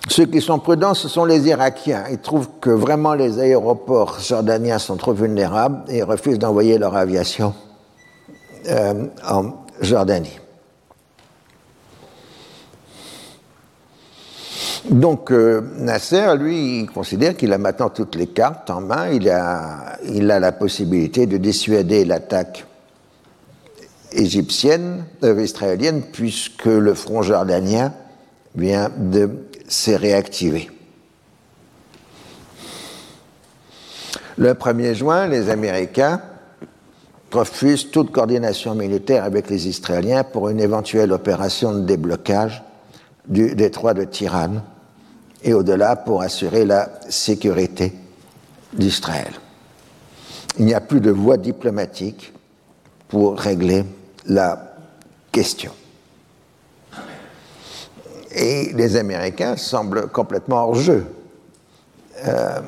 Ceux qui sont prudents, ce sont les Irakiens. Ils trouvent que vraiment les aéroports jordaniens sont trop vulnérables et refusent d'envoyer leur aviation euh, en Jordanie. Donc euh, Nasser, lui, il considère qu'il a maintenant toutes les cartes en main, il a, la possibilité de dissuader l'attaque égyptienne, euh, israélienne, puisque le front jordanien vient de se réactiver. Le 1er juin, les Américains refusent toute coordination militaire avec les Israéliens pour une éventuelle opération de déblocage du détroit de Tirane et au-delà pour assurer la sécurité d'Israël. Il n'y a plus de voie diplomatique pour régler la question. Et les Américains semblent complètement hors jeu. Euh,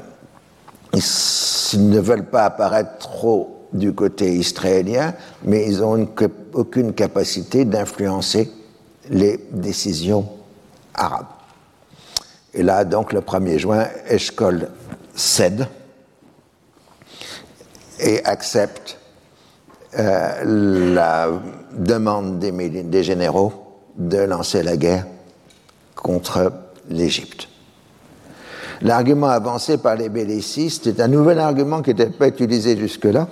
ils ne veulent pas apparaître trop du côté israélien, mais ils n'ont aucune capacité d'influencer les décisions arabes. Et là, donc, le 1er juin, Eshkol cède et accepte euh, la demande des, généraux de lancer la guerre contre l'Égypte. L'argument avancé par les bellicistes est un nouvel argument qui n'était pas utilisé jusque-là,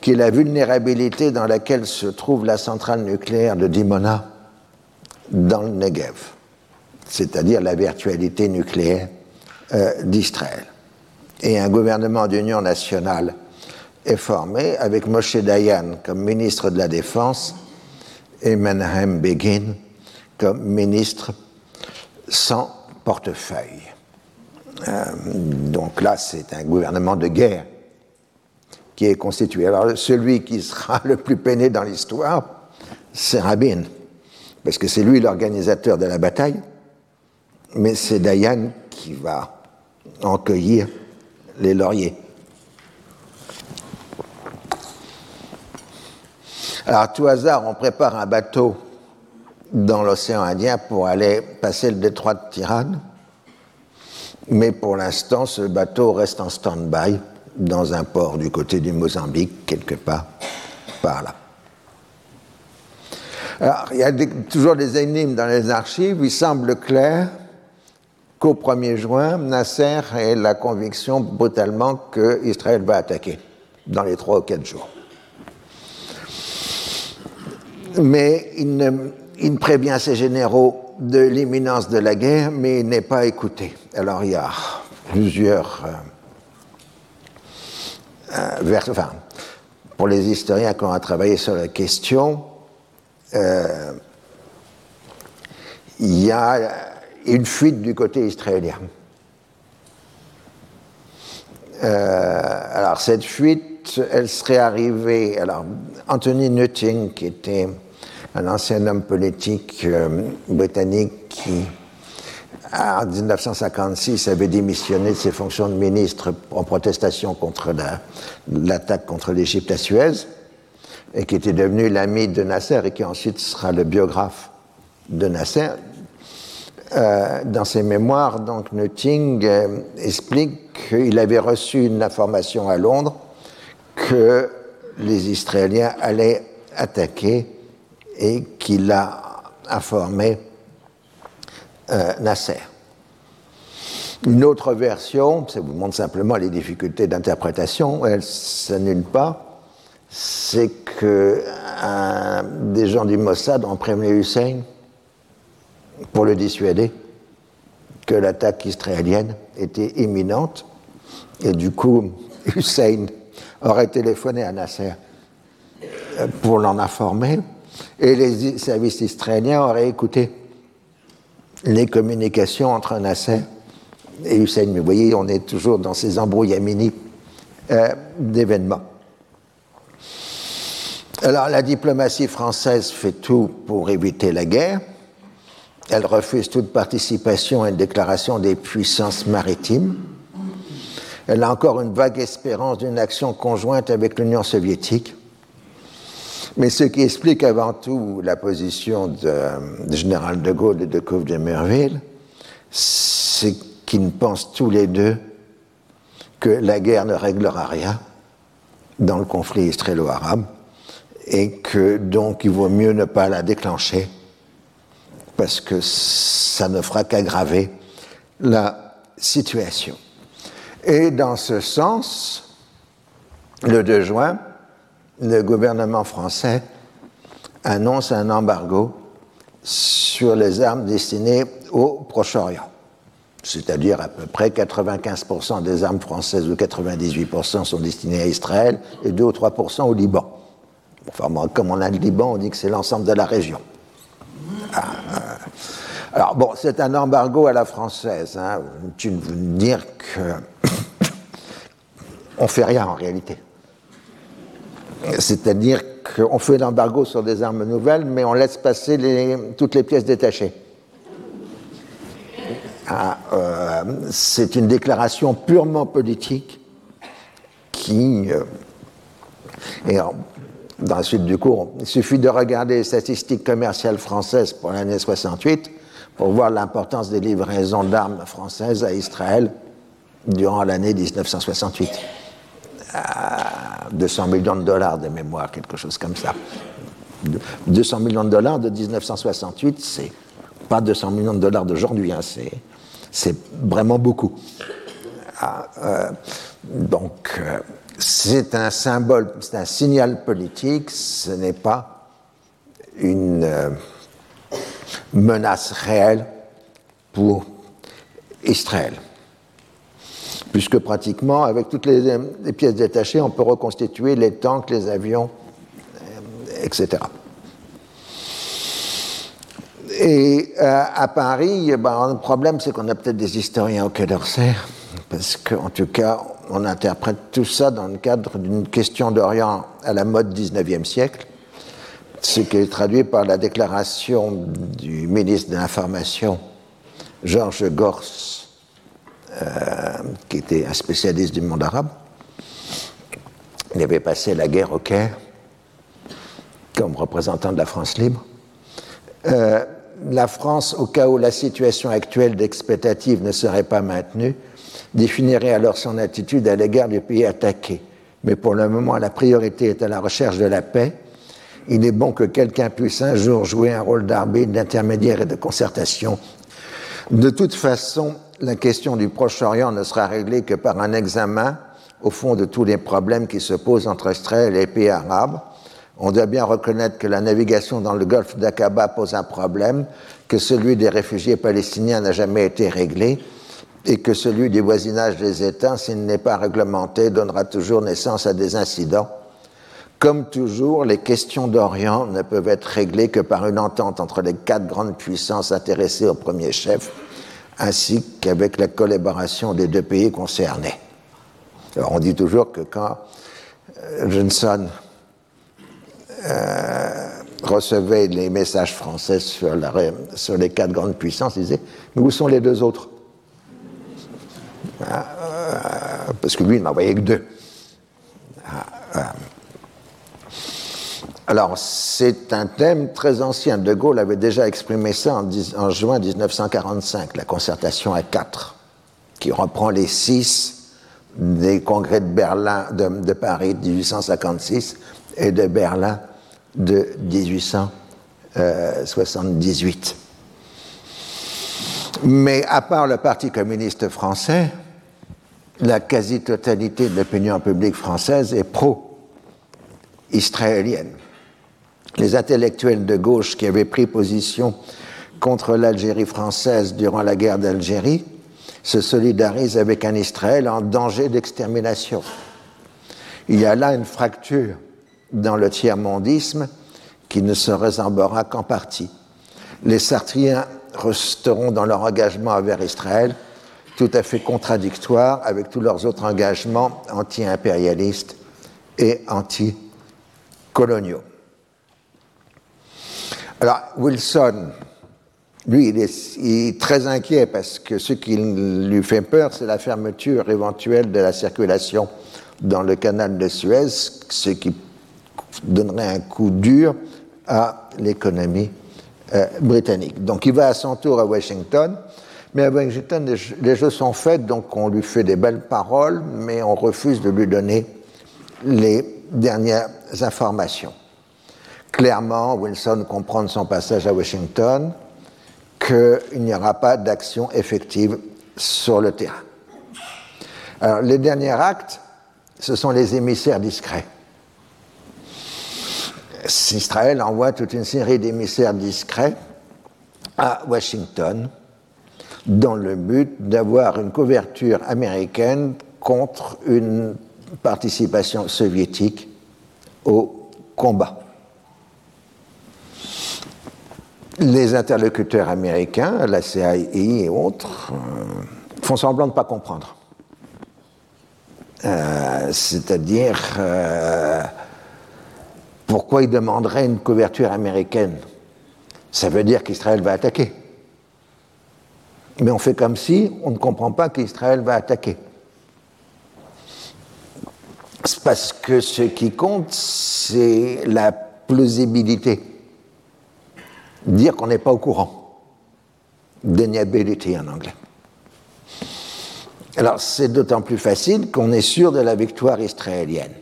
qui est la vulnérabilité dans laquelle se trouve la centrale nucléaire de Dimona dans le Negev, c'est-à-dire la virtualité nucléaire euh, d'Israël. Et un gouvernement d'union nationale est formé avec Moshe Dayan comme ministre de la Défense et Menahem Begin comme ministre sans portefeuille. Euh, donc là, c'est un gouvernement de guerre qui est constitué. Alors celui qui sera <laughs> le plus peiné dans l'histoire, c'est Rabin, parce que c'est lui l'organisateur de la bataille, mais c'est Dayan qui va en cueillir les lauriers. Alors, à tout hasard, on prépare un bateau dans l'océan Indien pour aller passer le détroit de Tirane. Mais pour l'instant, ce bateau reste en stand-by dans un port du côté du Mozambique, quelque part par là. Alors, il y a toujours des énigmes dans les archives. Il semble clair qu'au 1er juin, Nasser ait la conviction brutalement qu'Israël va attaquer dans les trois ou quatre jours. Mais il ne, prévient ses généraux de l'imminence de la guerre, mais il n'est pas écouté. Alors il y a plusieurs... Euh, euh, enfin, pour les historiens qui ont travaillé sur la question, euh, il y a une fuite du côté israélien. alors cette fuite, elle serait arrivée. Alors Anthony Nutting, qui était un ancien homme politique euh, britannique qui, en 1956, avait démissionné de ses fonctions de ministre en protestation contre l'attaque contre l'Égypte à Suez, et qui était devenu l'ami de Nasser et qui ensuite sera le biographe de Nasser. Euh, dans ses mémoires, donc Nutting euh, explique qu'il avait reçu une information à Londres que les Israéliens allaient attaquer et qu'il a informé euh, Nasser. Une autre version, ça vous montre simplement les difficultés d'interprétation, elle s'annule pas, c'est que des gens du Mossad ont prévenu Hussein pour le dissuader que l'attaque israélienne était imminente, et du coup, <laughs> Hussein aurait téléphoné à Nasser pour l'en informer, et les services israéliens auraient écouté les communications entre Nasser et Hussein. Mais vous voyez, on est toujours dans ces embrouillamini euh, d'événements. Alors la diplomatie française fait tout pour éviter la guerre. Elle refuse toute participation à une déclaration des puissances maritimes. Elle a encore une vague espérance d'une action conjointe avec l'Union soviétique. Mais ce qui explique avant tout la position de, général de Gaulle et de Couve de Merville, c'est qu'ils pensent tous les deux que la guerre ne réglera rien dans le conflit israélo-arabe et que donc il vaut mieux ne pas la déclencher parce que ça ne fera qu'aggraver la situation. Et dans ce sens, le 2 juin, le gouvernement français annonce un embargo sur les armes destinées au Proche-Orient. c'est-à-dire à peu près 95% des armes françaises ou 98% sont destinées à Israël et 2 ou 3% au Liban. Enfin, comme on a le Liban, on dit que c'est l'ensemble de la région. Ah, euh, alors bon, c'est un embargo à la française. Hein. Tu veux dire que <coughs> on fait rien en réalité. C'est-à-dire qu'on fait l'embargo sur des armes nouvelles, mais on laisse passer toutes les pièces détachées. Ah, euh, c'est une déclaration purement politique qui. Euh, dans la suite du cours, il suffit de regarder les statistiques commerciales françaises pour l'année 68 pour voir l'importance des livraisons d'armes françaises à Israël durant l'année 1968. 200 millions de dollars de mémoire, quelque chose comme ça. 200 millions de dollars de 1968, c'est pas 200 millions de dollars d'aujourd'hui, hein, c'est vraiment beaucoup. Ah, euh, donc, euh, c'est un symbole, c'est un signal politique, ce n'est pas une euh, menace réelle pour Israël puisque pratiquement, avec toutes les, pièces détachées, on peut reconstituer les tanks, les avions, euh, etc. Et euh, à Paris, ben, le problème, c'est qu'on a peut-être des historiens au Quai d'Orsay, parce qu'en tout cas, on interprète tout ça dans le cadre d'une question d'Orient à la mode 19e siècle, ce qui est traduit par la déclaration du ministre de l'Information, Georges Gors, euh, qui était un spécialiste du monde arabe. Il avait passé la guerre au Caire comme représentant de la France libre. Euh, la France, au cas où la situation actuelle d'expectative ne serait pas maintenue, définirait alors son attitude à l'égard du pays attaqué. Mais pour le moment, la priorité est à la recherche de la paix. Il est bon que quelqu'un puisse un jour jouer un rôle d'arbitre, d'intermédiaire et de concertation. De toute façon, la question du Proche-Orient ne sera réglée que par un examen au fond de tous les problèmes qui se posent entre Israël et les pays arabes. On doit bien reconnaître que la navigation dans le golfe d'Aqaba pose un problème, que celui des réfugiés palestiniens n'a jamais été réglé et que celui du voisinage des États, s'il n'est pas réglementé, donnera toujours naissance à des incidents. Comme toujours, les questions d'Orient ne peuvent être réglées que par une entente entre les quatre grandes puissances intéressées au premier chef, ainsi qu'avec la collaboration des deux pays concernés. Alors on dit toujours que quand euh, Johnson euh, recevait les messages français sur, les quatre grandes puissances, il disait Mais où sont les deux autres? Parce que lui, il n'envoyait que deux. Ah, alors, c'est un thème très ancien. De Gaulle avait déjà exprimé ça en, juin 1945, la concertation à quatre, qui reprend les six des congrès de Berlin, de, Paris de 1856 et de Berlin de 1878. Mais à part le Parti communiste français, la quasi-totalité de l'opinion publique française est pro-israélienne les intellectuels de gauche qui avaient pris position contre l'Algérie française durant la guerre d'Algérie se solidarisent avec un Israël en danger d'extermination. Il y a là une fracture dans le tiers-mondisme qui ne se résorbera qu'en partie. Les Sartriens resteront dans leur engagement envers Israël tout à fait contradictoire avec tous leurs autres engagements anti-impérialistes et anti-coloniaux. Alors, Wilson, lui, il est, très inquiet parce que ce qui lui fait peur, c'est la fermeture éventuelle de la circulation dans le canal de Suez, ce qui donnerait un coup dur à l'économie euh, britannique. Donc il va à son tour à Washington, mais à Washington, les, jeux sont faits, donc on lui fait des belles paroles, mais on refuse de lui donner les dernières informations. Clairement, Wilson comprend de son passage à Washington qu'il n'y aura pas d'action effective sur le terrain. Alors, les derniers actes, ce sont les émissaires discrets. Israël envoie toute une série d'émissaires discrets à Washington dans le but d'avoir une couverture américaine contre une participation soviétique au combat. Les interlocuteurs américains, la CIA et autres, euh, font semblant de ne pas comprendre. Euh, c'est-à-dire, euh, pourquoi ils demanderaient une couverture américaine? Ça veut dire qu'Israël va attaquer. Mais on fait comme si on ne comprend pas qu'Israël va attaquer. Parce que ce qui compte, c'est la plausibilité. Dire qu'on n'est pas au courant. Deniability en anglais. Alors c'est d'autant plus facile qu'on est sûr de la victoire israélienne.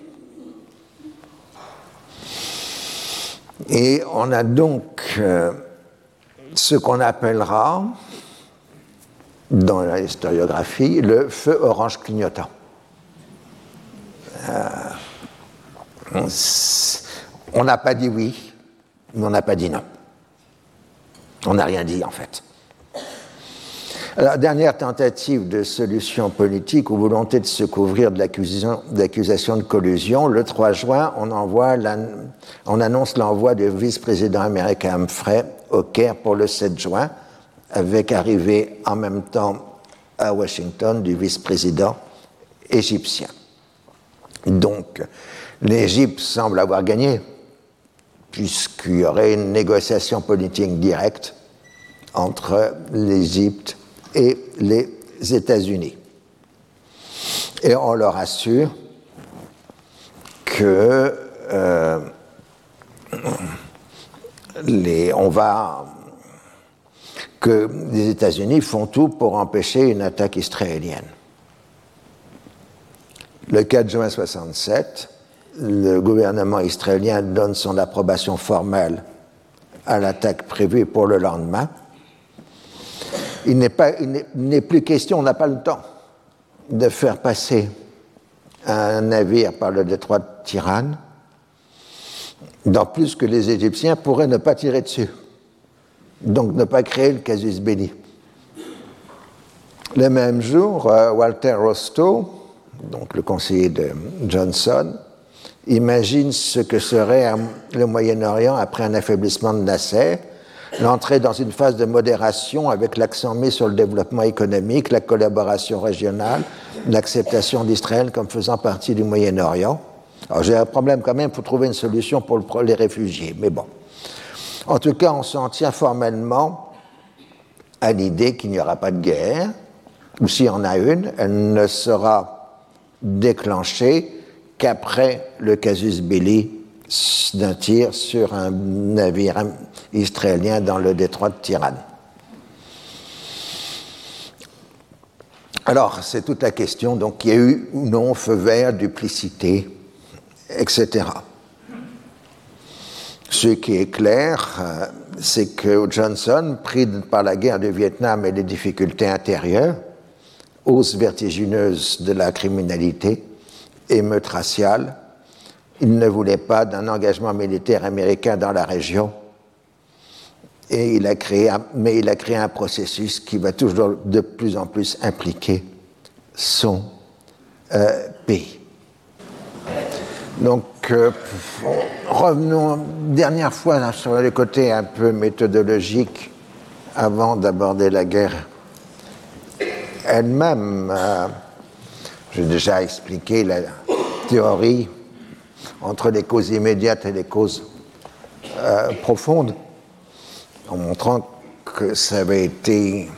Et on a donc euh, ce qu'on appellera dans la historiographie le feu orange clignotant. Euh, on n'a pas dit oui, mais on n'a pas dit non. On n'a rien dit en fait. La dernière tentative de solution politique ou volonté de se couvrir de de collusion, le 3 juin, on, envoie on annonce l'envoi du vice-président américain Humphrey au Caire pour le 7 juin, avec arrivée en même temps à Washington du vice-président égyptien. Donc, l'Égypte semble avoir gagné, puisqu'il y aurait une négociation politique directe entre l'Égypte et les États-Unis. Et on leur assure que euh, on va que les États-Unis font tout pour empêcher une attaque israélienne. Le 4 juin 67, le gouvernement israélien donne son approbation formelle à l'attaque prévue pour le lendemain il n'est plus question, on n'a pas le temps de faire passer un navire par le détroit de Tirane, dans plus que les Égyptiens pourraient ne pas tirer dessus, donc ne pas créer le casus belli. Le même jour, euh, Walter Rostow, donc le conseiller de Johnson, imagine ce que serait le Moyen-Orient après un affaiblissement de Nasser, l'entrée dans une phase de modération avec l'accent mis sur le développement économique, la collaboration régionale, l'acceptation d'Israël comme faisant partie du Moyen-Orient. Alors j'ai un problème quand même pour trouver une solution pour les réfugiés, mais bon. En tout cas, on s'en tient formellement à l'idée qu'il n'y aura pas de guerre, ou s'il y en a une, elle ne sera déclenchée qu'après le casus belli d'un tir sur un navire israélien dans le détroit de Tirane. Alors, c'est toute la question, donc il y a eu ou non feu vert, duplicité, etc. Ce qui est clair, euh, c'est que Johnson, pris par la guerre du Vietnam et les difficultés intérieures, hausse vertigineuse de la criminalité, émeute raciale, il ne voulait pas d'un engagement militaire américain dans la région. Et il a créé mais il a créé un processus qui va toujours de plus en plus impliquer son euh, pays. Donc, euh, revenons dernière fois sur le côté un peu méthodologique avant d'aborder la guerre elle-même. Euh, j'ai déjà expliqué la théorie entre les causes immédiates et les causes euh, profondes, en montrant que ça avait été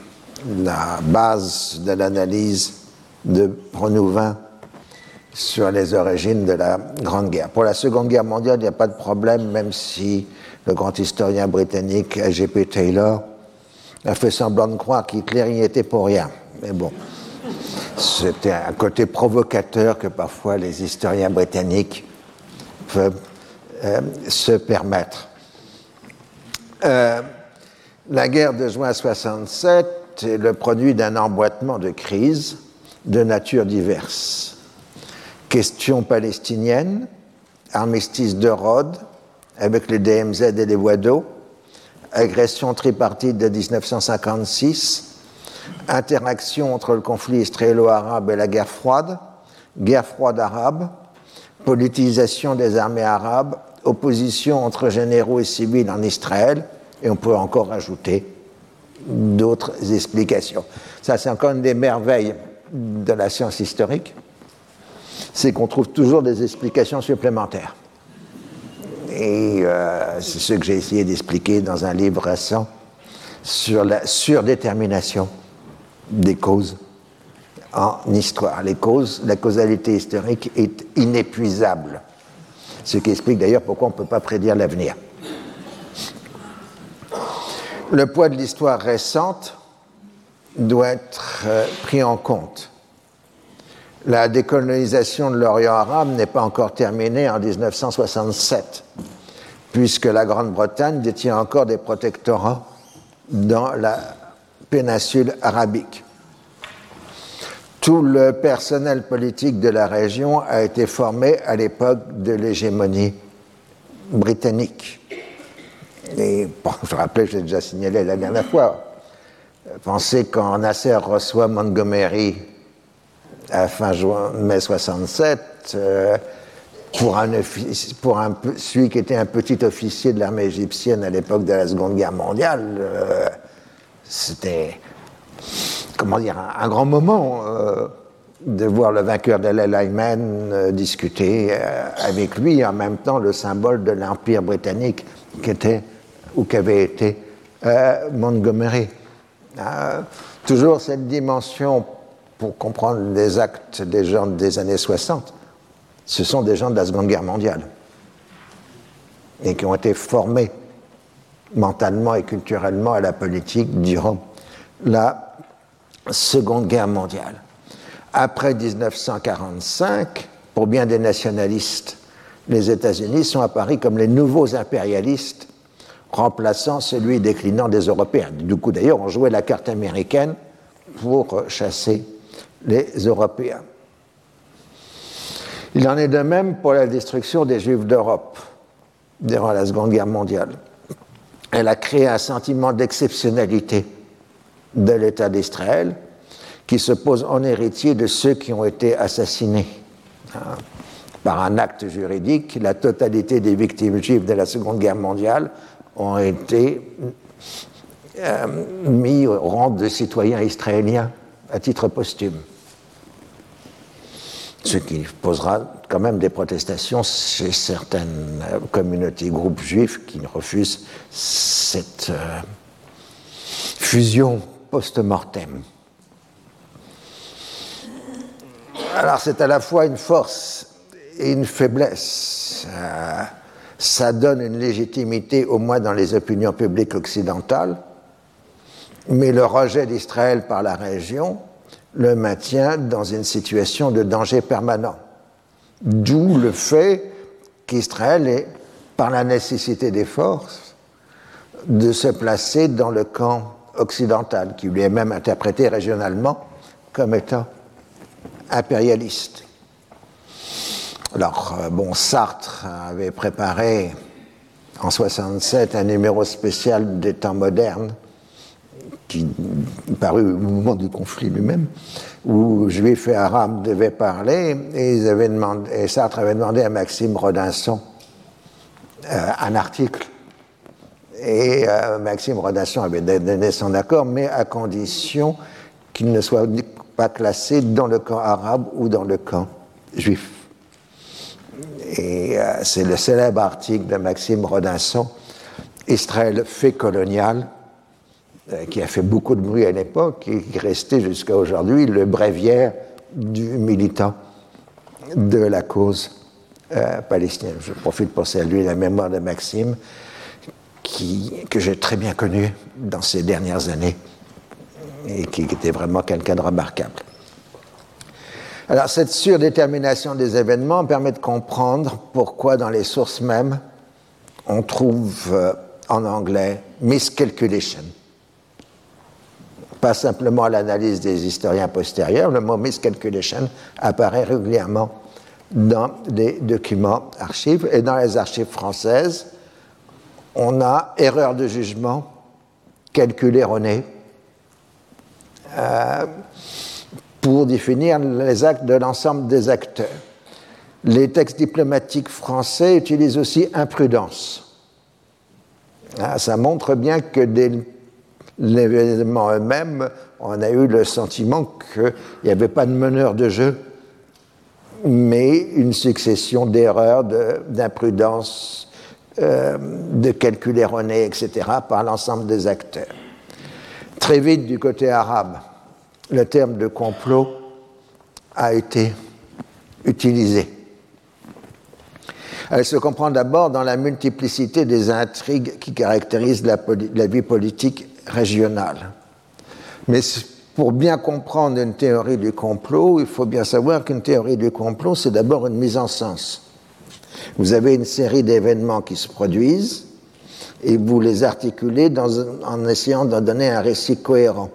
la base de l'analyse de Renouvin sur les origines de la Grande Guerre. Pour la Seconde Guerre mondiale, il n'y a pas de problème, même si le grand historien britannique G.P. Taylor a fait semblant de croire qu'Hitler y était pour rien. Mais bon, c'était un côté provocateur que parfois les historiens britanniques peuvent euh, se permettre. Euh, la guerre de juin 67 est le produit d'un emboîtement de crises de nature diverse. Question palestinienne, armistice de Rhodes avec les DMZ et les voies d'eau, agression tripartite de 1956, interaction entre le conflit israélo-arabe et la guerre froide, guerre froide arabe, politisation des armées arabes, opposition entre généraux et civils en Israël, et on peut encore ajouter d'autres explications. Ça, c'est encore une des merveilles de la science historique, c'est qu'on trouve toujours des explications supplémentaires. Et euh, c'est ce que j'ai essayé d'expliquer dans un livre récent sur la surdétermination des causes en histoire. Les causes, la causalité historique est inépuisable. Ce qui explique d'ailleurs pourquoi on ne peut pas prédire l'avenir. Le poids de l'histoire récente doit être euh, pris en compte. La décolonisation de l'Orient arabe n'est pas encore terminée en 1967, puisque la Grande-Bretagne détient encore des protectorats dans la péninsule arabique. Tout le personnel politique de la région a été formé à l'époque de l'hégémonie britannique. Et bon, je rappelle, j'ai déjà signalé la dernière fois, pensez quand Nasser reçoit Montgomery à fin juin, mai 67, euh, pour, un, pour un, celui qui était un petit officier de l'armée égyptienne à l'époque de la Seconde Guerre mondiale, euh, c'était comment dire, un, grand moment euh, de voir le vainqueur de Ayman discuter avec lui en même temps le symbole de l'Empire britannique qui était ou qu'avait été Montgomery. toujours cette dimension pour comprendre les actes des gens des années 60. Ce sont des gens de la Seconde Guerre mondiale et qui ont été formés mentalement et culturellement à la politique durant la Seconde Guerre mondiale. Après 1945, pour bien des nationalistes, les États-Unis sont apparus comme les nouveaux impérialistes, remplaçant celui déclinant des Européens. Du coup, d'ailleurs, on jouait la carte américaine pour chasser les Européens. Il en est de même pour la destruction des Juifs d'Europe durant la Seconde Guerre mondiale. Elle a créé un sentiment d'exceptionnalité de l'État d'Israël, qui se pose en héritier de ceux qui ont été assassinés. Hein. Par un acte juridique, la totalité des victimes juives de la Seconde Guerre mondiale ont été euh, mis au rang de citoyens israéliens à titre posthume. Ce qui posera quand même des protestations chez certaines communautés, groupes juifs qui refusent cette euh, fusion post-mortem. Alors c'est à la fois une force et une faiblesse. Euh, ça donne une légitimité au moins dans les opinions publiques occidentales, mais le rejet d'Israël par la région le maintient dans une situation de danger permanent. D'où le fait qu'Israël est, par la nécessité des forces, de se placer dans le camp occidentale, qui lui est même interprété régionalement comme étant impérialiste. Alors, euh, bon, Sartre avait préparé en 67 un numéro spécial des temps modernes qui parut au moment du conflit lui-même, où Juifs et Arabes devaient parler, et, Sartre avait demandé à Maxime Rodinson euh, un article et euh, Maxime Rodasson avait donné son accord, mais à condition qu'il ne soit pas classé dans le camp arabe ou dans le camp juif. Et euh, c'est le célèbre article de Maxime Rodinson, Israël fait colonial, qui a fait beaucoup de bruit à l'époque et qui est resté jusqu'à aujourd'hui le bréviaire du militant de la cause palestinienne. Je profite pour saluer la mémoire de Maxime que j'ai très bien connu dans ces dernières années et qui était vraiment quelqu'un de remarquable. Alors cette surdétermination des événements permet de comprendre pourquoi dans les sources mêmes on trouve euh, en anglais miscalculation. Pas simplement l'analyse des historiens postérieurs, le mot miscalculation apparaît régulièrement dans des documents archives et dans les archives françaises on a erreur de jugement, calcul erroné, pour définir les actes de l'ensemble des acteurs. Les textes diplomatiques français utilisent aussi imprudence. Ah, ça montre bien que dès l'événement eux-mêmes, on a eu le sentiment qu'il n'y avait pas de meneur de jeu, mais une succession d'erreurs, d'imprudence, euh, de calculs erronés, etc., par l'ensemble des acteurs. Très vite, du côté arabe, le terme de complot a été utilisé. Elle se comprend d'abord dans la multiplicité des intrigues qui caractérisent la, vie politique régionale. Mais pour bien comprendre une théorie du complot, il faut bien savoir qu'une théorie du complot, c'est d'abord une mise en sens. Vous avez une série d'événements qui se produisent et vous les articulez en essayant d'en donner un récit cohérent.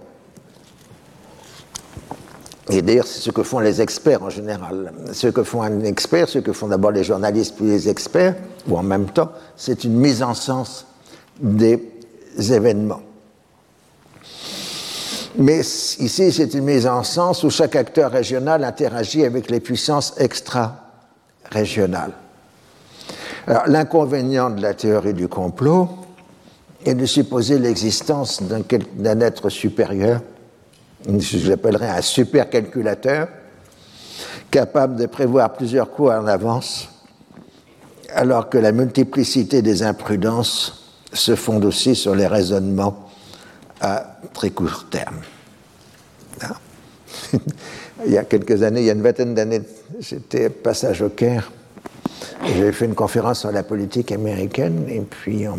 Et d'ailleurs, c'est ce que font les experts en général. Ce que font un expert, ce que font d'abord les journalistes puis les experts, ou en même temps, c'est une mise en sens des événements. Mais ici, c'est une mise en sens où chaque acteur régional interagit avec les puissances extra-régionales. L'inconvénient de la théorie du complot est de supposer l'existence d'un être supérieur ce que j'appellerais un supercalculateur, capable de prévoir plusieurs coups en avance, alors que la multiplicité des imprudences se fonde aussi sur les raisonnements à très court terme. Ah. <laughs> il y a quelques années, il y a une vingtaine d'années, j'étais passage au Caire. J'avais fait une conférence sur la politique américaine et puis un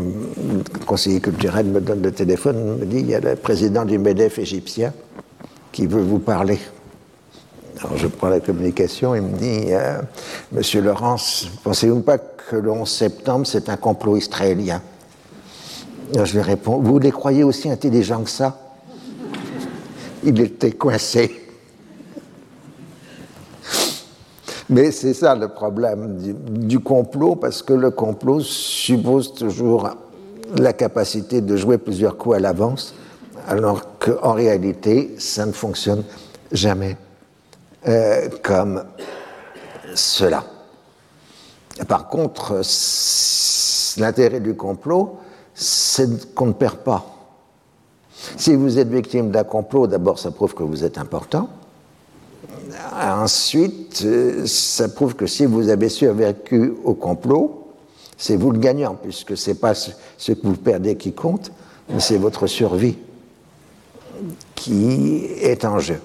conseiller culturel me donne le téléphone, me dit il y a le président du MEDEF égyptien qui veut vous parler. Alors je prends la communication, il me dit euh, Monsieur Laurence, pensez-vous pas que le 11 septembre, c'est un complot israélien? Je lui réponds Vous les croyez aussi intelligents que ça? Il était coincé. Mais c'est ça le problème du, complot, parce que le complot suppose toujours la capacité de jouer plusieurs coups à l'avance alors qu'en réalité, ça ne fonctionne jamais euh, comme cela. Par contre, l'intérêt du complot, c'est qu'on ne perd pas. Si vous êtes victime d'un complot, d'abord, ça prouve que vous êtes important. Ensuite, ça prouve que si vous avez survécu au complot, c'est vous le gagnant, puisque ce n'est pas ce que vous perdez qui compte, mais c'est votre survie qui est en jeu.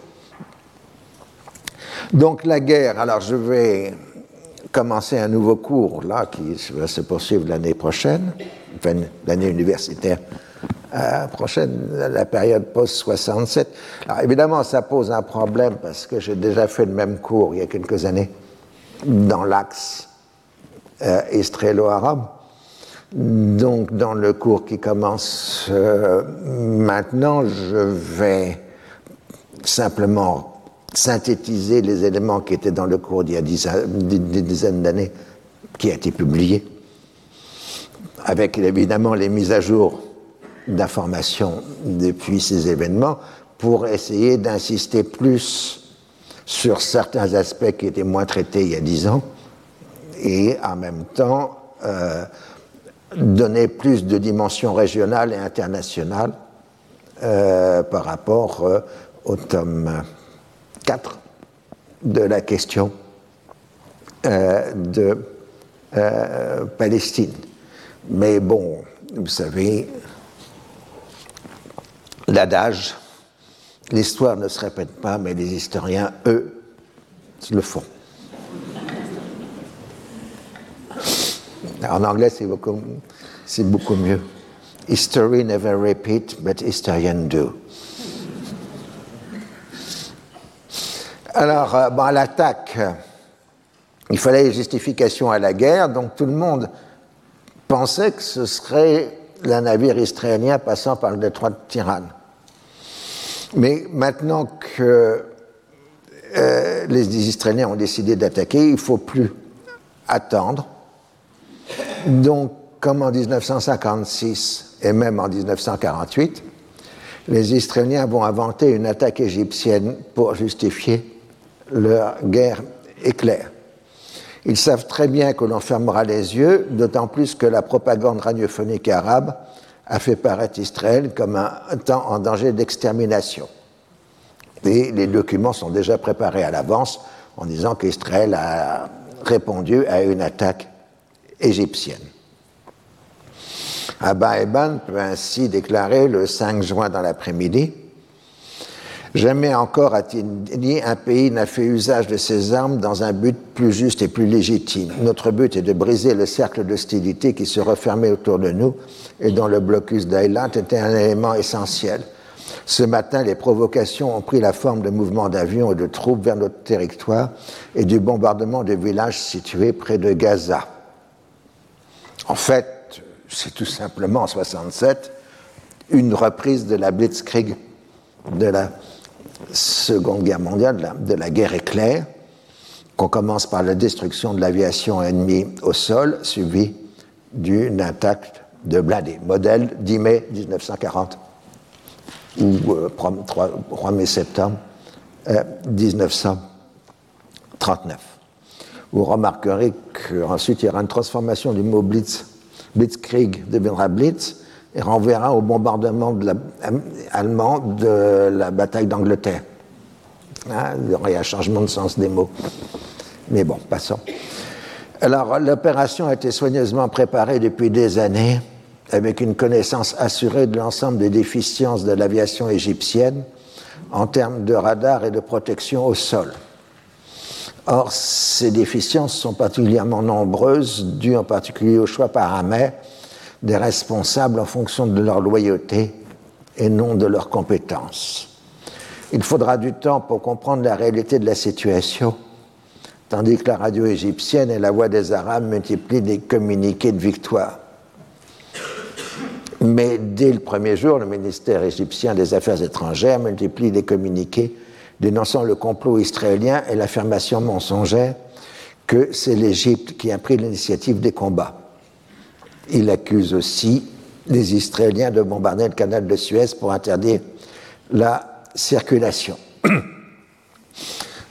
Donc la guerre, alors je vais commencer un nouveau cours là qui va se poursuivre l'année prochaine, l'année universitaire euh, prochaine, la période post-67. Alors évidemment, ça pose un problème parce que j'ai déjà fait le même cours il y a quelques années dans l'axe euh, arabe donc, dans le cours qui commence euh, maintenant, je vais simplement synthétiser les éléments qui étaient dans le cours d'il y a des dizaines d'années, qui a été publié, avec évidemment les mises à jour d'informations depuis ces événements, pour essayer d'insister plus sur certains aspects qui étaient moins traités il y a dix ans, et en même temps euh, donner plus de dimension régionale et internationale euh, par rapport euh, au tome 4 de la question euh, de Palestine. Mais bon, vous savez, l'adage, l'histoire ne se répète pas, mais les historiens, eux, le font. En anglais, c'est beaucoup, beaucoup mieux. History never repeat, but historians do. Alors, euh, à l'attaque, il fallait justification à la guerre, donc tout le monde pensait que ce serait le navire israélien passant par le détroit de Tirane. Mais maintenant que euh, les Israéliens ont décidé d'attaquer, il ne faut plus attendre. Donc, comme en 1956 et même en 1948, les Israéliens vont inventer une attaque égyptienne pour justifier leur guerre éclair. Ils savent très bien que l'on fermera les yeux, d'autant plus que la propagande radiophonique arabe a fait paraître Israël comme un temps en danger d'extermination. Et les documents sont déjà préparés à l'avance en disant qu'Israël a répondu à une attaque égyptienne. Abba Eban peut ainsi déclarer le 5 juin dans l'après-midi Jamais encore dit un pays n'a fait usage de ses armes dans un but plus juste et plus légitime. Notre but est de briser le cercle d'hostilité qui se refermait autour de nous et dont le blocus d'Ailat était un élément essentiel. Ce matin, les provocations ont pris la forme de mouvements d'avions et de troupes vers notre territoire et du bombardement de villages situés près de Gaza. En fait, c'est tout simplement en 67 une reprise de la Blitzkrieg de la Seconde Guerre mondiale, de la, guerre éclair, qu'on commence par la destruction de l'aviation ennemie au sol, suivie d'une attaque de blindés, modèle 10 mai 1940 ou 3, euh, mai septembre 1939. Euh, Vous remarquerez qu'ensuite il y aura une transformation du mot blitz. Blitzkrieg deviendra blitz et renverra au bombardement allemand de la bataille d'Angleterre. Hein, il y aurait un changement de sens des mots. Mais bon, passons. Alors, l'opération a été soigneusement préparée depuis des années, avec une connaissance assurée de l'ensemble des déficiences de l'aviation égyptienne en termes de radar et de protection au sol. Or, ces déficiences sont particulièrement nombreuses, dues en particulier au choix paramètres des responsables en fonction de leur loyauté et non de leurs compétences. Il faudra du temps pour comprendre la réalité de la situation, tandis que la radio égyptienne et la voix des Arabes multiplient des communiqués de victoire. Mais dès le premier jour, le ministère égyptien des Affaires étrangères multiplie des communiqués dénonçant le complot israélien et l'affirmation mensongère que c'est l'Égypte qui a pris l'initiative des combats. Il accuse aussi les Israéliens de bombarder le canal de Suez pour interdire la circulation. <clears throat>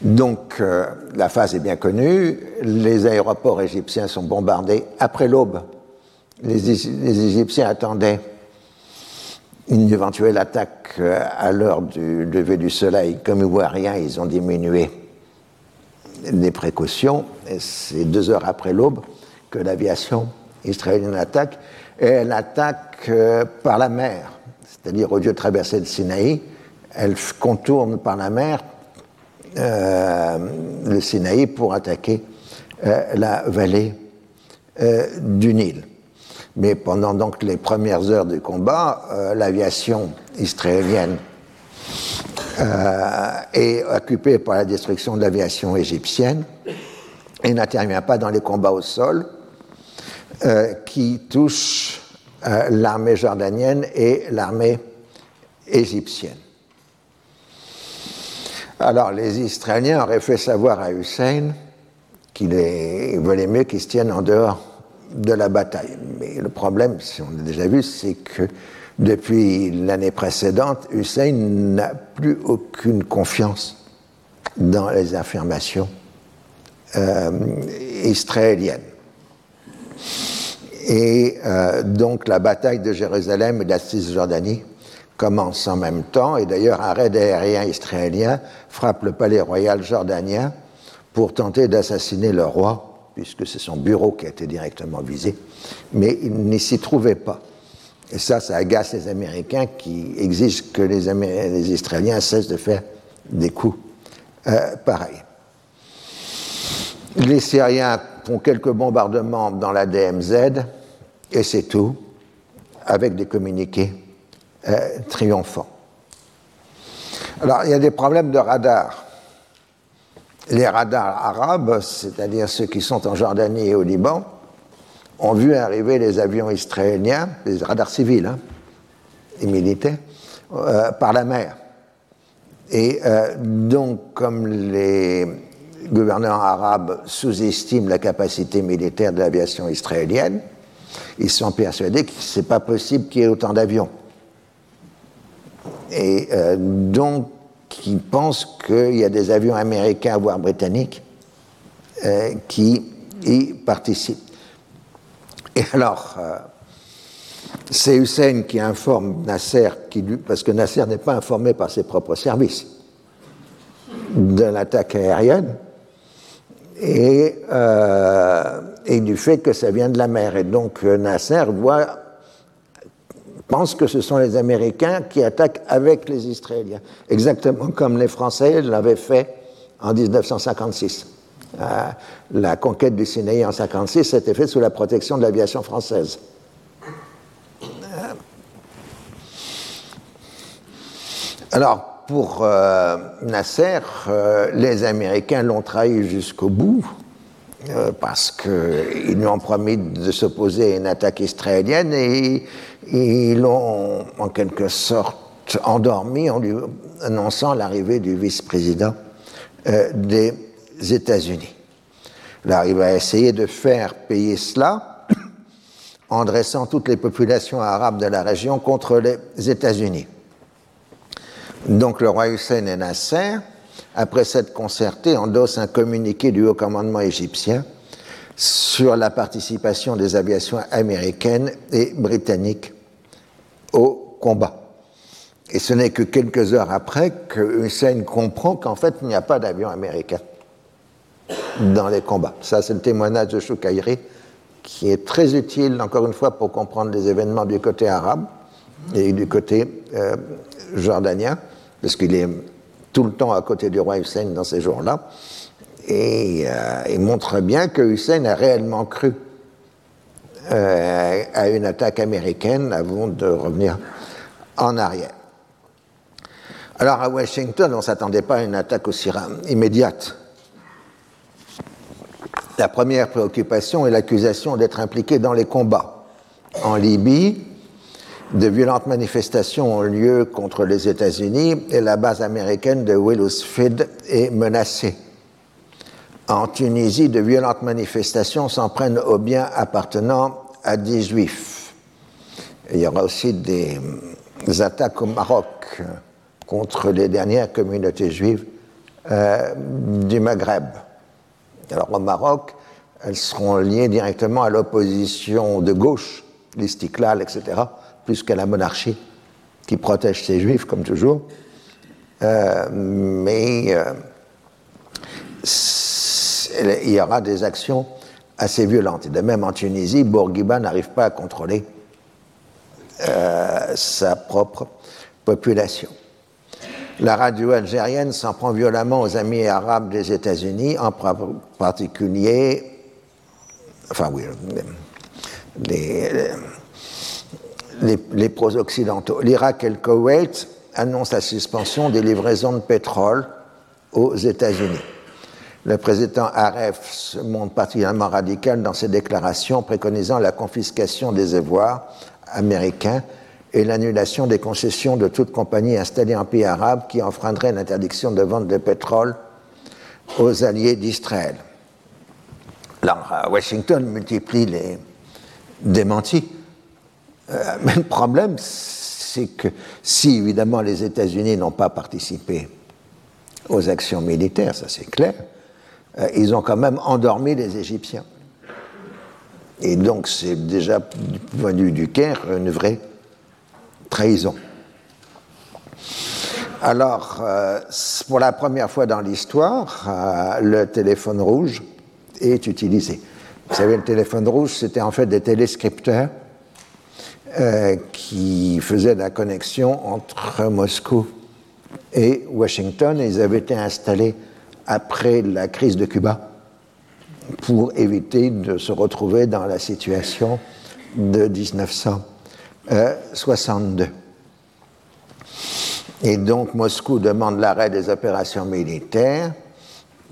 Donc euh, la phase est bien connue, les aéroports égyptiens sont bombardés après l'aube. Les, Égyptiens attendaient une éventuelle attaque euh, à l'heure du lever du soleil. Comme ils voient rien, ils ont diminué les précautions. c'est deux heures après l'aube que l'aviation israélienne attaque, et elle attaque euh, par la mer, c'est-à-dire au lieu de traverser le Sinaï, elle contourne par la mer euh, le Sinaï pour attaquer euh, la vallée du Nil. Mais pendant donc les premières heures du combat, l'aviation israélienne est occupée par la destruction de l'aviation égyptienne et n'intervient pas dans les combats au sol, euh, qui touche euh, l'armée jordanienne et l'armée égyptienne. Alors les Israéliens auraient fait savoir à Hussein qu'il valait mieux qu'ils se tiennent en dehors de la bataille. Mais le problème, si on l'a déjà vu, c'est que depuis l'année précédente, Hussein n'a plus aucune confiance dans les affirmations euh, israéliennes. Et euh, donc la bataille de Jérusalem et de la Cisjordanie commence en même temps. Et d'ailleurs, un raid aérien israélien frappe le palais royal jordanien pour tenter d'assassiner le roi, puisque c'est son bureau qui a été directement visé. Mais il n'y s'y trouvait pas. Et ça, ça agace les Américains qui exigent que les, Israéliens cessent de faire des coups euh, pareils. Les Syriens font quelques bombardements dans la DMZ, et c'est tout, avec des communiqués euh, triomphants. Alors, il y a des problèmes de radar. Les radars arabes, c'est-à-dire ceux qui sont en Jordanie et au Liban, ont vu arriver les avions israéliens, les radars civils hein, et militaires, euh, par la mer. Et euh, donc, comme les gouverneurs arabes sous-estiment la capacité militaire de l'aviation israélienne, ils sont persuadés que ce n'est pas possible qu'il y ait autant d'avions. et donc qui pense qu'il y a des avions américains, voire britanniques, qui y participent. Et alors, c'est Hussein qui informe Nasser, parce que Nasser n'est pas informé par ses propres services de l'attaque aérienne et, euh, et, du fait que ça vient de la mer. Et donc Nasser voit, pense que ce sont les Américains qui attaquent avec les Israéliens, exactement comme les Français l'avaient fait en 1956. Euh, la conquête du Sinaï en 1956 s'était faite sous la protection de l'aviation française. Alors, pour euh, Nasser, euh, les Américains l'ont trahi jusqu'au bout, euh, parce qu'ils lui ont promis de s'opposer à une attaque israélienne et ils l'ont en quelque sorte endormi en lui annonçant l'arrivée du vice-président des États-Unis. Alors, il va essayer de faire payer cela en dressant toutes les populations arabes de la région contre les États-Unis. Donc le roi Hussein et Nasser, après s'être concertés, endossent un communiqué du haut commandement égyptien sur la participation des aviations américaines et britanniques au combat. Et ce n'est que quelques heures après que Hussein comprend qu'en fait, il n'y a pas d'avion américain dans les combats. Ça, c'est le témoignage de Choukaïri qui est très utile, encore une fois, pour comprendre les événements du côté arabe et du côté euh, jordanien parce qu'il est tout le temps à côté du roi Hussein dans ces jours-là, et euh, il montre bien que Hussein a réellement cru euh, à une attaque américaine avant de revenir en arrière. Alors à Washington, on ne s'attendait pas à une attaque aussi immédiate. La première préoccupation est l'accusation d'être impliqué dans les combats. En Libye, de violentes manifestations ont lieu contre les États-Unis et la base américaine de Willows-Fid est menacée. En Tunisie, de violentes manifestations s'en prennent aux biens appartenant à des juifs. il y aura aussi des, attaques au Maroc contre les dernières communautés juives euh, du Maghreb. Alors au Maroc, elles seront liées directement à l'opposition de gauche, l'Istiklal, etc., plus qu'à la monarchie, qui protège ses juifs, comme toujours. Euh, mais euh, il y aura des actions assez violentes. Et de même en Tunisie, Bourguiba n'arrive pas à contrôler euh, sa propre population. La radio algérienne s'en prend violemment aux amis arabes des États-Unis, en particulier, enfin oui, les, pros-occidentaux. L'Irak et le Koweït annoncent la suspension des livraisons de pétrole aux États-Unis. Le président Aref se montre particulièrement radical dans ses déclarations préconisant la confiscation des avoirs américains et l'annulation des concessions de toute compagnie installée en pays arabe qui enfreindrait l'interdiction de vente de pétrole aux alliés d'Israël. Washington multiplie les démentis mais le problème, c'est que si évidemment les États-Unis n'ont pas participé aux actions militaires, ça c'est clair, euh, ils ont quand même endormi les Égyptiens. Et donc c'est déjà, du point de vue du Caire, une vraie trahison. Alors, euh, pour la première fois dans l'histoire, le téléphone rouge est utilisé. Vous savez, le téléphone rouge, c'était en fait des téléscripteurs euh, qui faisait la connexion entre Moscou et Washington. ils avaient été installés après la crise de Cuba pour éviter de se retrouver dans la situation de 1962. Et donc Moscou demande l'arrêt des opérations militaires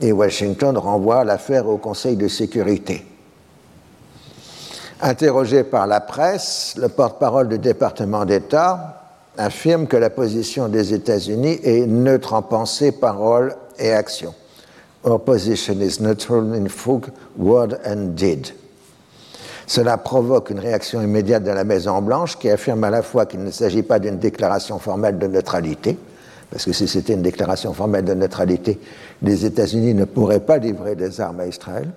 et Washington renvoie l'affaire au Conseil de sécurité. Interrogé par la presse, le porte-parole du département d'État affirme que la position des États-Unis est neutre en pensée, parole et action. Our position is neutral in thought, word and deed. Cela provoque une réaction immédiate de la Maison-Blanche qui affirme à la fois qu'il ne s'agit pas d'une déclaration formelle de neutralité, parce que si c'était une déclaration formelle de neutralité, les États-Unis ne pourraient pas livrer des armes à Israël,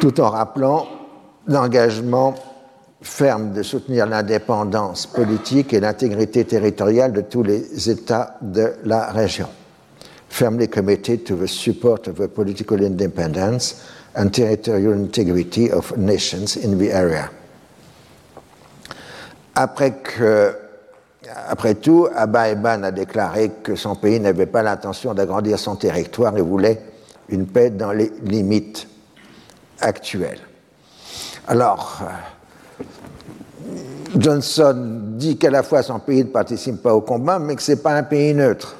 tout en rappelant l'engagement ferme de soutenir l'indépendance politique et l'intégrité territoriale de tous les États de la région. Firmly committed to the support of the political independence and territorial integrity of nations in the area. Après, tout, Abba Eban a déclaré que son pays n'avait pas l'intention d'agrandir son territoire et voulait une paix dans les limites actuelles. Alors, Johnson dit qu'à la fois son pays ne participe pas au combat, mais que ce n'est pas un pays neutre.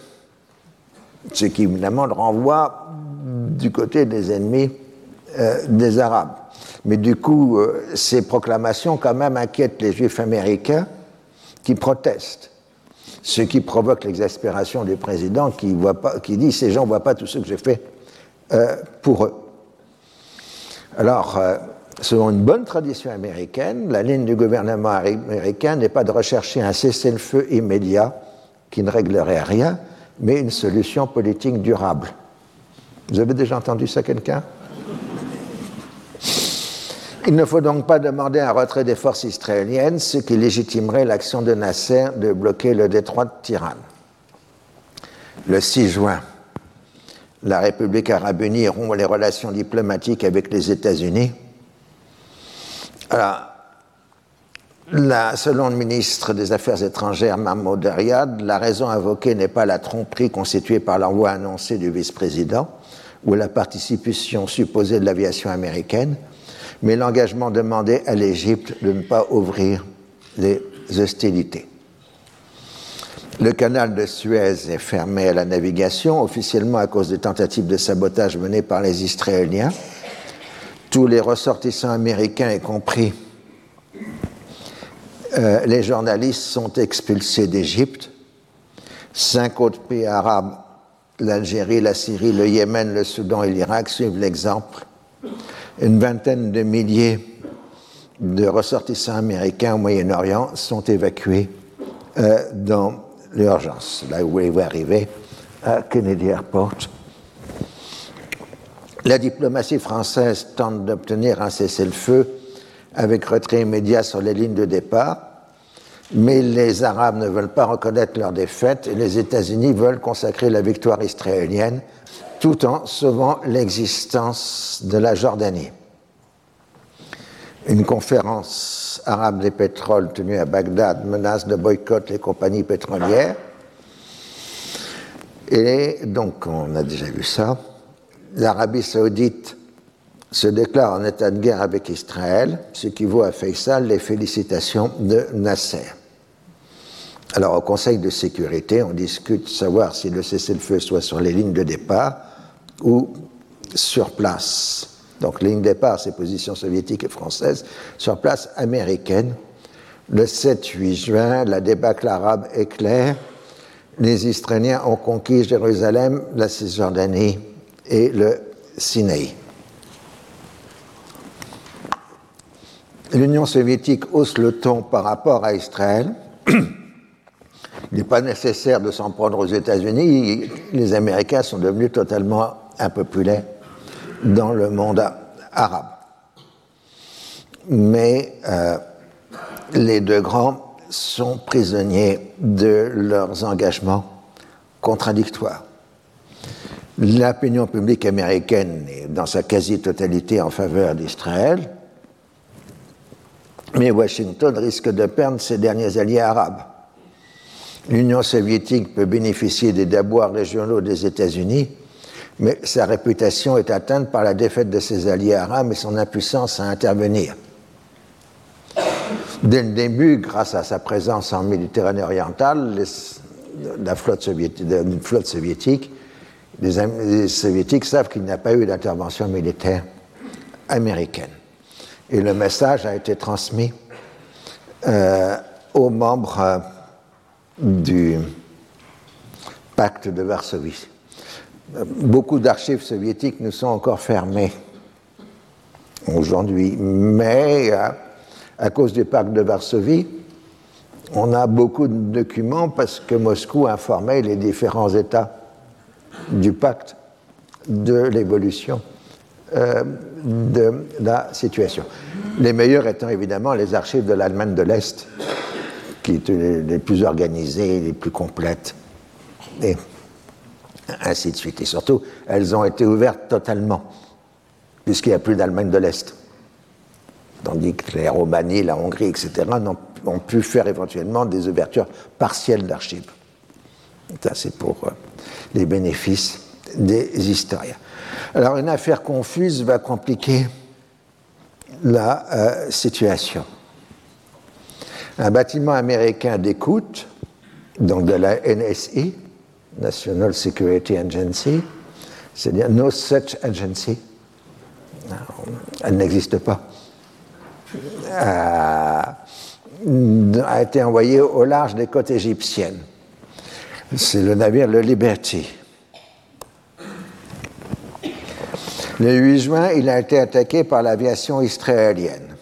Ce qui évidemment le renvoie du côté des ennemis euh, des Arabes. Mais du coup, euh, ces proclamations quand même inquiètent les Juifs américains qui protestent. Ce qui provoque l'exaspération du président qui, voit dit ces gens ne voient pas tout ce que j'ai fait euh, pour eux. Alors, Selon une bonne tradition américaine, la ligne du gouvernement américain n'est pas de rechercher un cessez-le-feu immédiat qui ne réglerait rien, mais une solution politique durable. Vous avez déjà entendu ça quelqu'un? Il ne faut donc pas demander un retrait des forces israéliennes, ce qui légitimerait l'action de Nasser de bloquer le détroit de Tiran. Le 6 juin, la République arabe unie rompt les relations diplomatiques avec les États-Unis alors, selon le ministre des Affaires étrangères Mahmoud Ariad, la raison invoquée n'est pas la tromperie constituée par l'envoi annoncé du vice-président ou la participation supposée de l'aviation américaine, mais l'engagement demandé à l'Égypte de ne pas ouvrir les hostilités. Le canal de Suez est fermé à la navigation, officiellement à cause des tentatives de sabotage menées par les Israéliens tous les ressortissants américains, y compris euh, les journalistes, sont expulsés d'Égypte. Cinq autres pays arabes, l'Algérie, la Syrie, le Yémen, le Soudan et l'Irak, suivent l'exemple. Une vingtaine de milliers de ressortissants américains au Moyen-Orient sont évacués euh, dans l'urgence, là où ils vont arriver à Kennedy Airport. La diplomatie française tente d'obtenir un cessez-le-feu avec retrait immédiat sur les lignes de départ, mais les Arabes ne veulent pas reconnaître leur défaite et les États-Unis veulent consacrer la victoire israélienne tout en sauvant l'existence de la Jordanie. Une conférence arabe des pétroles tenue à Bagdad menace de boycott les compagnies pétrolières. Et donc, on a déjà vu ça l'Arabie saoudite se déclare en état de guerre avec Israël, ce qui vaut à Faisal les félicitations de Nasser. Alors au Conseil de sécurité, on discute savoir si le cessez-le-feu soit sur les lignes de départ ou sur place. Donc ligne de départ, c'est positions soviétiques et françaises, sur place américaine. Le 7-8 juin, la débâcle arabe est claire. Les Israéliens ont conquis Jérusalem, la Cisjordanie et le Sinaï. L'Union soviétique hausse le ton par rapport à Israël. Il n'est pas nécessaire de s'en prendre aux États-Unis. Les Américains sont devenus totalement impopulaires dans le monde arabe. Mais euh, les deux grands sont prisonniers de leurs engagements contradictoires. L'opinion publique américaine est dans sa quasi-totalité en faveur d'Israël, mais Washington risque de perdre ses derniers alliés arabes. L'Union soviétique peut bénéficier des déboires régionaux des États-Unis, mais sa réputation est atteinte par la défaite de ses alliés arabes et son impuissance à intervenir. Dès le début, grâce à sa présence en Méditerranée orientale, la flotte soviétique les, soviétiques savent qu'il n'y a pas eu d'intervention militaire américaine. Et le message a été transmis euh, aux membres euh, du pacte de Varsovie. Beaucoup d'archives soviétiques nous sont encore fermées aujourd'hui. Mais à cause du pacte de Varsovie, on a beaucoup de documents parce que Moscou informait les différents États du pacte de l'évolution euh, de la situation. Les meilleurs étant évidemment les archives de l'Allemagne de l'Est, qui étaient les plus organisées, les plus complètes, ainsi de suite. Et surtout, elles ont été ouvertes totalement, puisqu'il n'y a plus d'Allemagne de l'Est. Tandis que les Romanies, la Hongrie, etc., ont, pu faire éventuellement des ouvertures partielles d'archives. Ça, c'est pour euh, les bénéfices des historiens. Alors, une affaire confuse va compliquer la euh, situation. Un bâtiment américain d'écoute, donc de la NSI, National Security Agency, c'est-à-dire No Such Agency, elle n'existe pas, a, a été envoyé au large des côtes égyptiennes. C'est le navire le Liberty. Le 8 juin, il a été attaqué par l'aviation israélienne.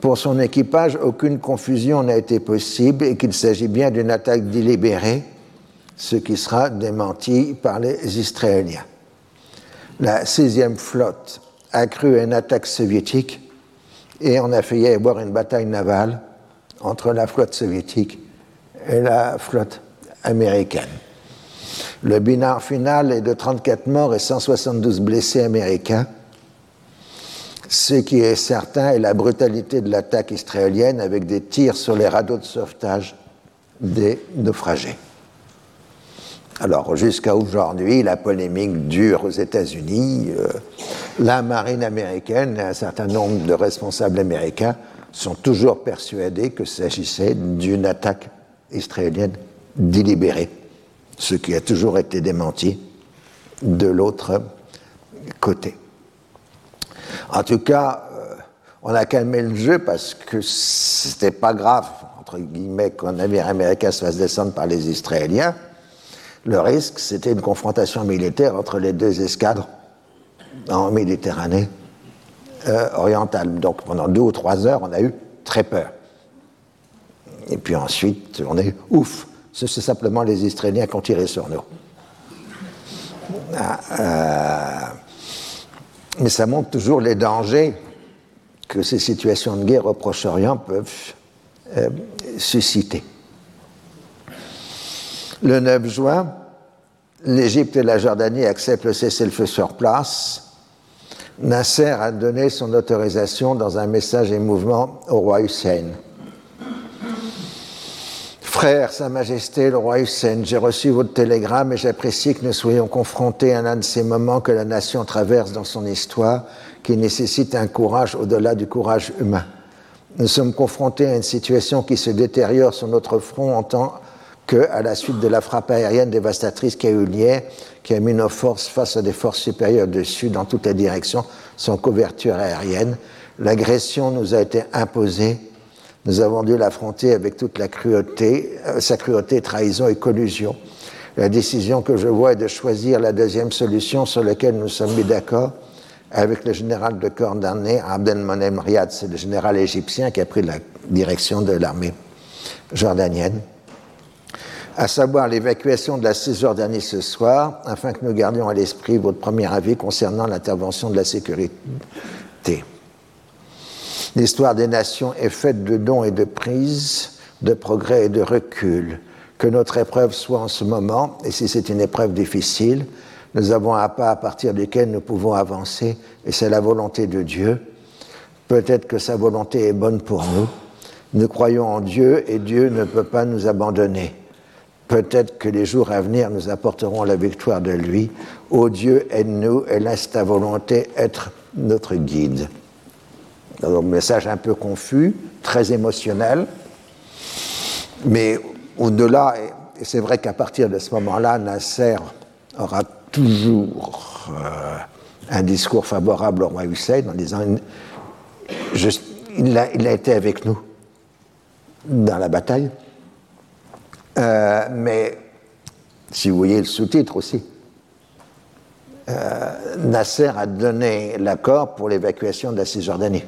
Pour son équipage, aucune confusion n'a été possible et qu'il s'agit bien d'une attaque délibérée, ce qui sera démenti par les Israéliens. La 6e flotte a cru une attaque soviétique et on a failli avoir une bataille navale entre la flotte soviétique et la flotte américaine. Le bilan final est de 34 morts et 172 blessés américains. Ce qui est certain est la brutalité de l'attaque israélienne avec des tirs sur les radeaux de sauvetage des naufragés. Alors, jusqu'à aujourd'hui, la polémique dure aux États-Unis. Euh, la marine américaine et un certain nombre de responsables américains sont toujours persuadés que s'agissait d'une attaque israélienne délibérée ce qui a toujours été démenti de l'autre côté. En tout cas, euh, on a calmé le jeu parce que c'était pas grave, entre guillemets, qu'un navire américain se fasse descendre par les Israéliens. Le risque, c'était une confrontation militaire entre les deux escadres en Méditerranée euh, orientale. Donc pendant deux ou trois heures, on a eu très peur. Et puis ensuite, on est ouf, c'est simplement les Israéliens qui ont tiré sur nous. Ah, euh, mais ça montre toujours les dangers que ces situations de guerre au Proche-Orient peuvent euh, susciter. Le 9 juin, l'Égypte et la Jordanie acceptent le cessez-le-feu sur place. Nasser a donné son autorisation dans un message et mouvement au roi Hussein. Frère, Sa Majesté le roi Hussein, j'ai reçu votre télégramme et j'apprécie que nous soyons confrontés à l'un de ces moments que la nation traverse dans son histoire qui nécessite un courage au-delà du courage humain. Nous sommes confrontés à une situation qui se détériore sur notre front en tant que, à la suite de la frappe aérienne dévastatrice qui a eu lieu, qui a mis nos forces face à des forces supérieures dessus dans toutes les directions sans couverture aérienne, l'agression nous a été imposée. Nous avons dû l'affronter avec toute la cruauté, euh, sa cruauté, trahison et collusion. La décision que je vois est de choisir la deuxième solution sur laquelle nous sommes mis d'accord avec le général de corps d'armée Abdelmonem Riyad, c'est le général égyptien qui a pris la direction de l'armée jordanienne, à savoir l'évacuation de la Cisjordanie ce soir, afin que nous gardions à l'esprit votre premier avis concernant l'intervention de la sécurité. L'histoire des nations est faite de dons et de prises, de progrès et de recul. Que notre épreuve soit en ce moment, et si c'est une épreuve difficile, nous avons un pas à partir duquel nous pouvons avancer, et c'est la volonté de Dieu. Peut-être que sa volonté est bonne pour nous. Nous croyons en Dieu et Dieu ne peut pas nous abandonner. Peut-être que les jours à venir nous apporteront la victoire de lui. Ô Dieu, aide-nous et laisse ta volonté être notre guide un message un peu confus, très émotionnel, mais au-delà, et c'est vrai qu'à partir de ce moment-là, Nasser aura toujours euh, un discours favorable au roi Hussein en disant il, a, été avec nous dans la bataille, euh, mais si vous voyez le sous-titre aussi, euh, Nasser a donné l'accord pour l'évacuation de la Cisjordanie.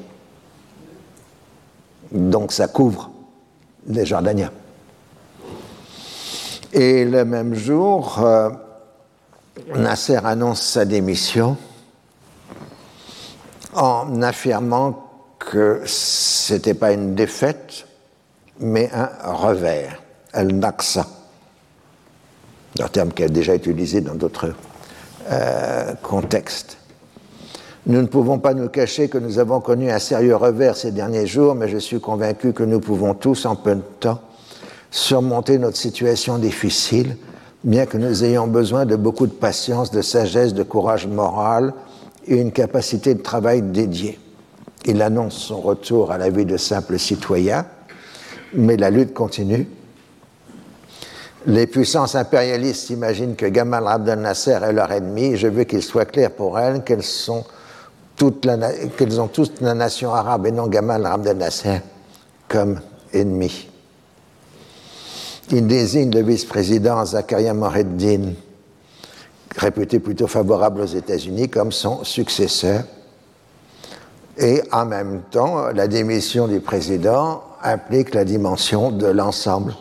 Donc ça couvre les Jordaniens. Et le même jour, euh, Nasser annonce sa démission en affirmant que ce n'était pas une défaite, mais un revers, al-Naqsa, un terme qui a déjà été utilisé dans d'autres euh, contextes. Nous ne pouvons pas nous cacher que nous avons connu un sérieux revers ces derniers jours, mais je suis convaincu que nous pouvons tous, en peu de temps, surmonter notre situation difficile, bien que nous ayons besoin de beaucoup de patience, de sagesse, de courage moral et une capacité de travail dédiée. Il annonce son retour à la vie de simple citoyen, mais la lutte continue. Les puissances impérialistes imaginent que Gamal Abdel Nasser est leur ennemi. Je veux qu'il soit clair pour elles qu'elles ont toute la nation arabe et non Gamal Abdel Nasser comme ennemi. Il désigne le vice-président Zakaria Moreddin, réputé plutôt favorable aux États-Unis, comme son successeur. Et en même temps, la démission du président implique la dimension de l'ensemble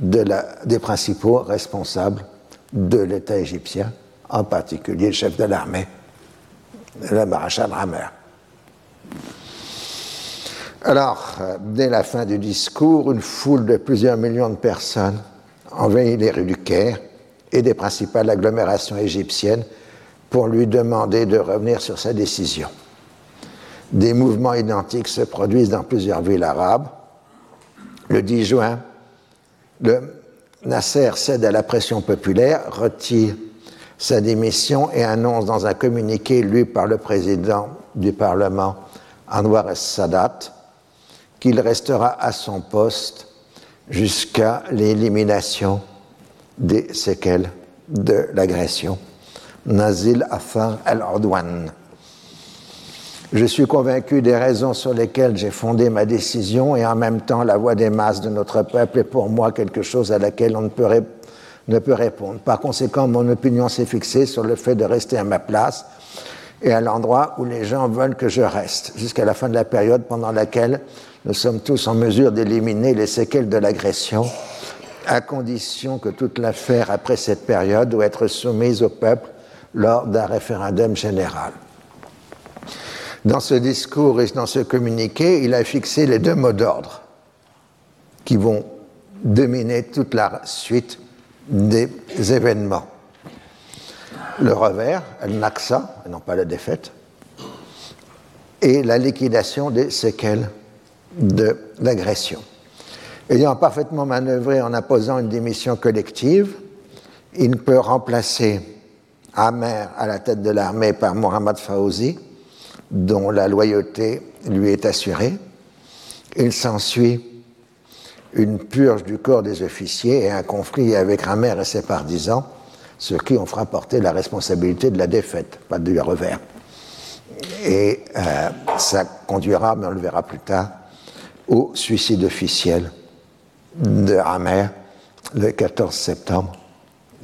de des principaux responsables de l'État égyptien, en particulier le chef de l'armée, le maréchal Ramer. Alors, dès la fin du discours, une foule de plusieurs millions de personnes envahit les rues du Caire et des principales agglomérations égyptiennes pour lui demander de revenir sur sa décision. Des mouvements identiques se produisent dans plusieurs villes arabes. Le 10 juin, le Nasser cède à la pression populaire, retire sa démission et annonce dans un communiqué lu par le président du Parlement, Anwar el-Sadat, qu'il restera à son poste jusqu'à l'élimination des séquelles de l'agression. Nazil Afar al-Udwan. Je suis convaincu des raisons sur lesquelles j'ai fondé ma décision et en même temps la voix des masses de notre peuple est pour moi quelque chose à laquelle on ne peut, répondre. Par conséquent, mon opinion s'est fixée sur le fait de rester à ma place et à l'endroit où les gens veulent que je reste, jusqu'à la fin de la période pendant laquelle nous sommes tous en mesure d'éliminer les séquelles de l'agression, à condition que toute l'affaire après cette période doit être soumise au peuple lors d'un référendum général. Dans ce discours et dans ce communiqué, il a fixé les deux mots d'ordre qui vont dominer toute la suite des événements. Le revers, et non pas la défaite, et la liquidation des séquelles de l'agression. Ayant parfaitement manœuvré en imposant une démission collective, il peut remplacer Amer à la tête de l'armée par Mohamed Fawzi, dont la loyauté lui est assurée. Il s'ensuit une purge du corps des officiers et un conflit avec Ramer et ses partisans, ce qui en fera porter la responsabilité de la défaite, pas du revers. Et euh, ça conduira, mais on le verra plus tard, au suicide officiel de Ramer le 14 septembre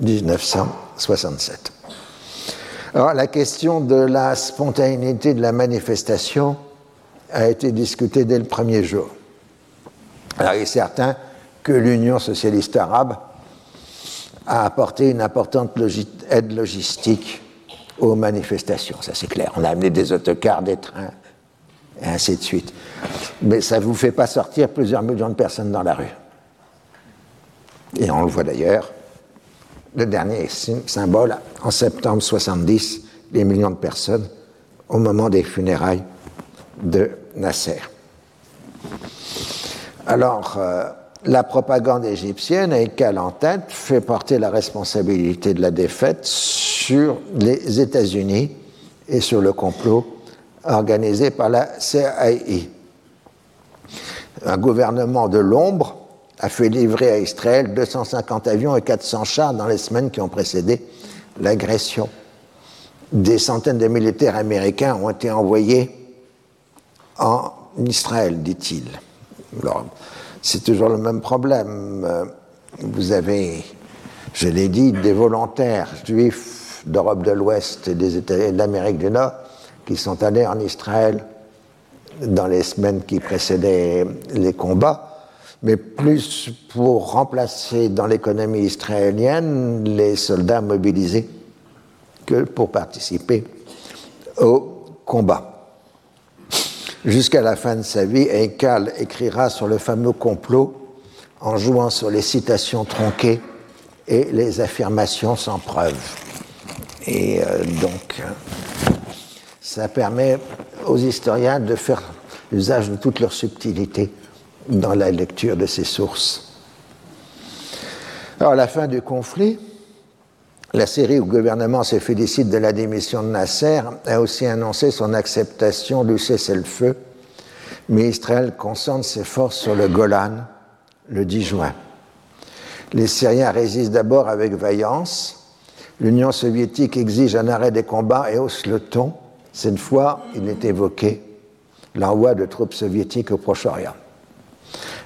1967. Alors, la question de la spontanéité de la manifestation a été discutée dès le premier jour. Alors, il est certain que l'Union socialiste arabe a apporté une importante aide logistique aux manifestations, ça c'est clair. On a amené des autocars, des trains, et ainsi de suite. Mais ça ne vous fait pas sortir plusieurs millions de personnes dans la rue. Et on le voit d'ailleurs le dernier symbole en septembre 70, les millions de personnes au moment des funérailles de Nasser. Alors, euh, la propagande égyptienne, avec qu'elle en tête, fait porter la responsabilité de la défaite sur les États-Unis et sur le complot organisé par la CIA. Un gouvernement de l'ombre a fait livrer à Israël 250 avions et 400 chars dans les semaines qui ont précédé l'agression. Des centaines de militaires américains ont été envoyés en Israël, dit-il. C'est toujours le même problème. Vous avez, je l'ai dit, des volontaires juifs d'Europe de l'Ouest et des États d'Amérique du Nord qui sont allés en Israël dans les semaines qui précédaient les combats, mais plus pour remplacer dans l'économie israélienne les soldats mobilisés que pour participer au combat. Jusqu'à la fin de sa vie, Eikal écrira sur le fameux complot en jouant sur les citations tronquées et les affirmations sans preuve. Et euh, donc, ça permet aux historiens de faire usage de toute leur subtilité dans la lecture de ces sources. Alors, à la fin du conflit, la Syrie où le gouvernement se félicite de la démission de Nasser a aussi annoncé son acceptation du cessez-le-feu, mais Israël concentre ses forces sur le Golan le 10 juin. Les Syriens résistent d'abord avec vaillance. L'Union soviétique exige un arrêt des combats et hausse le ton. Cette fois, il est évoqué l'envoi de troupes soviétiques au Proche-Orient.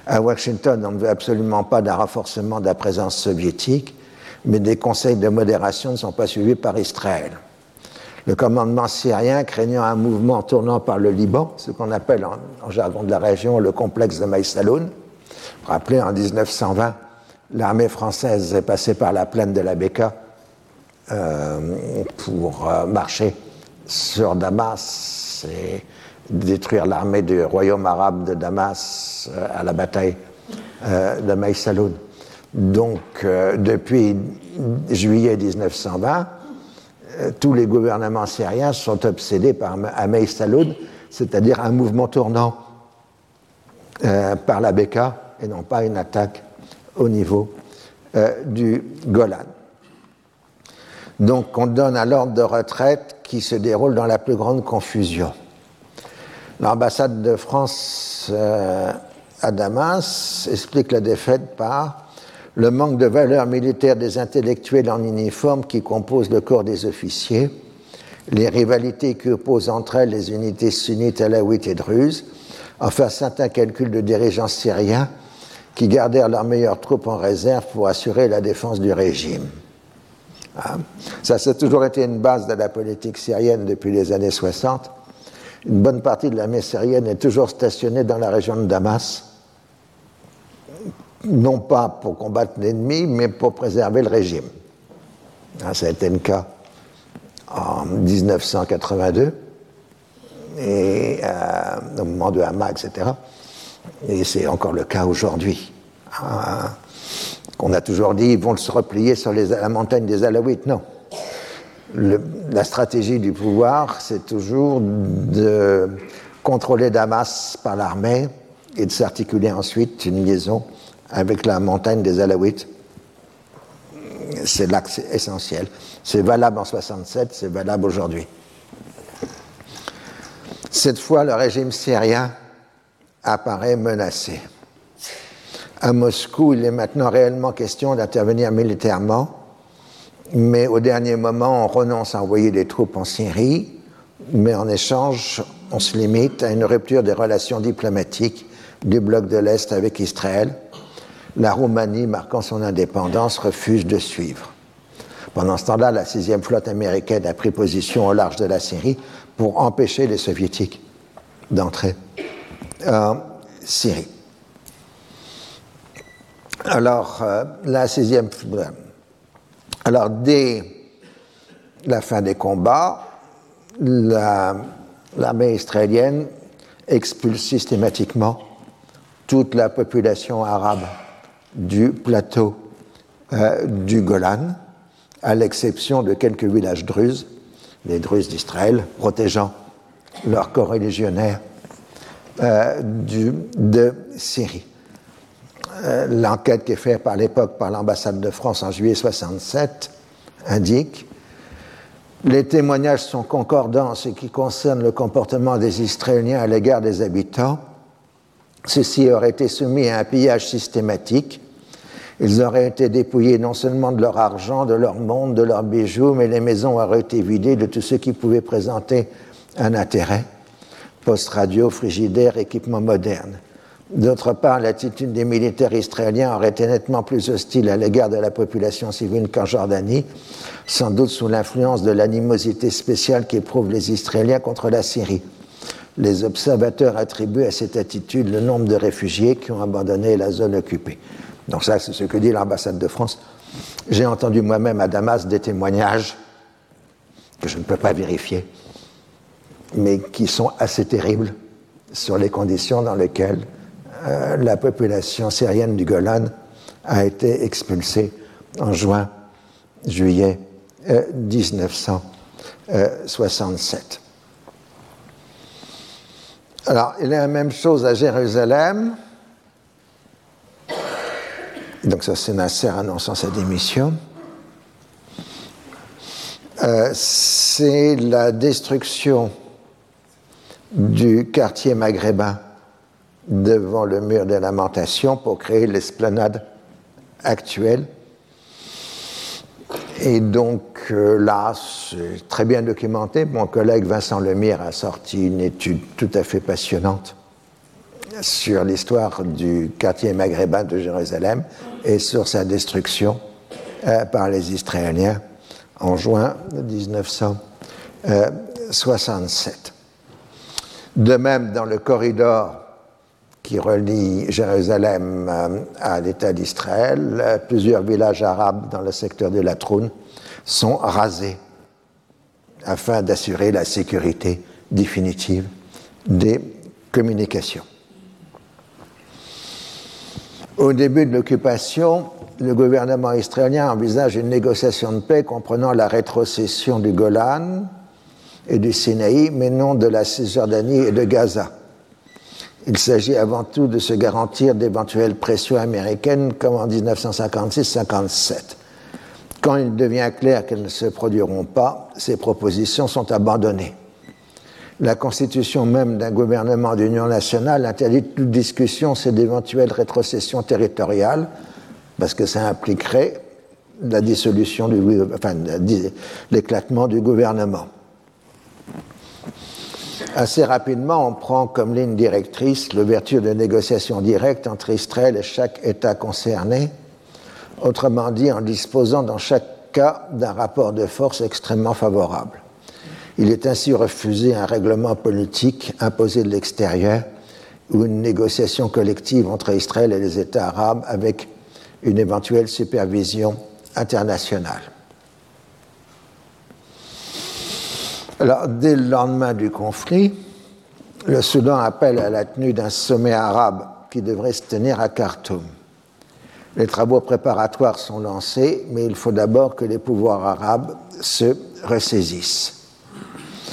À Washington, on ne veut absolument pas d'un renforcement de la présence soviétique, mais des conseils de modération ne sont pas suivis par Israël. Le commandement syrien, craignant un mouvement tournant par le Liban, ce qu'on appelle en, jargon de la région le complexe de Maïsaloun, rappelez en 1920, l'armée française est passée par la plaine de la Beka euh, pour euh, marcher sur Damas et détruire l'armée du royaume arabe de Damas euh, à la bataille de Maïsaloun. Donc, depuis juillet 1920, tous les gouvernements syriens sont obsédés par Maïsaloun, c'est-à-dire un mouvement tournant par la Beka et non pas une attaque au niveau euh, du Golan. Donc on donne un ordre de retraite qui se déroule dans la plus grande confusion. L'ambassade de France euh, à Damas explique la défaite par le manque de valeur militaire des intellectuels en uniforme qui composent le corps des officiers, les rivalités qui opposent entre elles les unités sunnites, alaouites et druzes, enfin certains calculs de dirigeants syriens qui gardèrent leurs meilleures troupes en réserve pour assurer la défense du régime. Hein? Ça, ça toujours été une base de la politique syrienne depuis les années 60. Une bonne partie de l'armée syrienne est toujours stationnée dans la région de Damas, non pas pour combattre l'ennemi, mais pour préserver le régime. Hein, ça a été le cas en 1982, et, euh, au moment de Hama, etc. Et c'est encore le cas aujourd'hui. Ah, qu'on a toujours dit, ils vont se replier sur les, la montagne des Alaouites. Non. La stratégie du pouvoir, c'est toujours de contrôler Damas par l'armée et de s'articuler ensuite une liaison avec la montagne des Alaouites. C'est l'axe essentiel. C'est valable en 67, c'est valable aujourd'hui. Cette fois, le régime syrien apparaît menacé. À Moscou, il est maintenant réellement question d'intervenir militairement, mais au dernier moment, on renonce à envoyer des troupes en Syrie, mais en échange, on se limite à une rupture des relations diplomatiques du bloc de l'Est avec Israël. La Roumanie, marquant son indépendance, refuse de suivre. Pendant ce temps-là, la sixième flotte américaine a pris position au large de la Syrie pour empêcher les soviétiques d'entrer en Syrie. Alors, euh, la sixième. Alors, dès la fin des combats, l'armée israélienne expulse systématiquement toute la population arabe du plateau euh, du Golan, à l'exception de quelques villages druzes, les druzes d'Israël, protégeant leurs corps euh, de Syrie. Euh, l'enquête qui est faite par l'époque par l'ambassade de France en juillet 67 indique les témoignages sont concordants en ce qui concerne le comportement des Israéliens à l'égard des habitants. Ceux-ci auraient été soumis à un pillage systématique. Ils auraient été dépouillés non seulement de leur argent, de leur monde, de leurs bijoux, mais les maisons auraient été vidées de tout ce qui pouvait présenter un intérêt poste radio, frigidaire, équipement moderne. D'autre part, l'attitude des militaires israéliens aurait été nettement plus hostile à l'égard de la population civile qu'en Jordanie, sans doute sous l'influence de l'animosité spéciale qu'éprouvent les Israéliens contre la Syrie. Les observateurs attribuent à cette attitude le nombre de réfugiés qui ont abandonné la zone occupée. Donc ça, c'est ce que dit l'ambassade de France. J'ai entendu moi-même à Damas des témoignages que je ne peux pas vérifier, mais qui sont assez terribles sur les conditions dans lesquelles euh, la population syrienne du Golan a été expulsée en juin, juillet 1967. Euh, Alors, il y a la même chose à Jérusalem. Donc, ça, c'est Nasser annonçant sa démission. Euh, c'est la destruction du quartier maghrébin devant le mur des lamentations pour créer l'esplanade actuelle. Et donc euh, là, c'est très bien documenté. Mon collègue Vincent Lemire a sorti une étude tout à fait passionnante sur l'histoire du quartier maghrébin de Jérusalem et sur sa destruction euh, par les Israéliens en juin 1967. De même, dans le corridor qui relie Jérusalem euh, à l'État d'Israël, euh, plusieurs villages arabes dans le secteur de la Troune sont rasés afin d'assurer la sécurité définitive des communications. Au début de l'occupation, le gouvernement israélien envisage une négociation de paix comprenant la rétrocession du Golan et du Sinaï, mais non de la Cisjordanie et de Gaza. Il s'agit avant tout de se garantir d'éventuelles pressions américaines comme en 1956-57. Quand il devient clair qu'elles ne se produiront pas, ces propositions sont abandonnées. La constitution même d'un gouvernement d'union nationale interdit toute discussion sur d'éventuelles rétrocessions territoriales, parce que ça impliquerait la dissolution du, l'éclatement du gouvernement. Assez rapidement, on prend comme ligne directrice l'ouverture de négociations directes entre Israël et chaque État concerné, autrement dit en disposant dans chaque cas d'un rapport de force extrêmement favorable. Il est ainsi refusé un règlement politique imposé de l'extérieur ou une négociation collective entre Israël et les États arabes avec une éventuelle supervision internationale. Alors, dès le lendemain du conflit, le Soudan appelle à la tenue d'un sommet arabe qui devrait se tenir à Khartoum. Les travaux préparatoires sont lancés, mais il faut d'abord que les pouvoirs arabes se ressaisissent.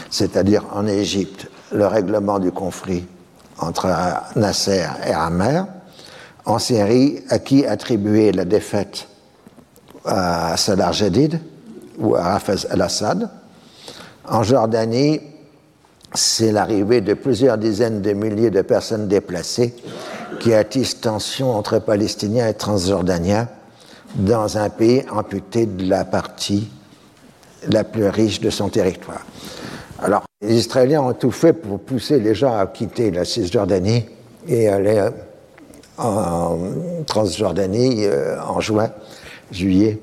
C'est-à-dire en Égypte, le règlement du conflit entre Nasser et Amer. En Syrie, à qui attribuer la défaite? À Salah Jadid ou à al-Assad? En Jordanie, c'est l'arrivée de plusieurs dizaines de milliers de personnes déplacées qui attissent tension entre Palestiniens et Transjordaniens dans un pays amputé de la partie la plus riche de son territoire. Alors, les Israéliens ont tout fait pour pousser les gens à quitter la Cisjordanie et aller en Transjordanie euh, en juin, juillet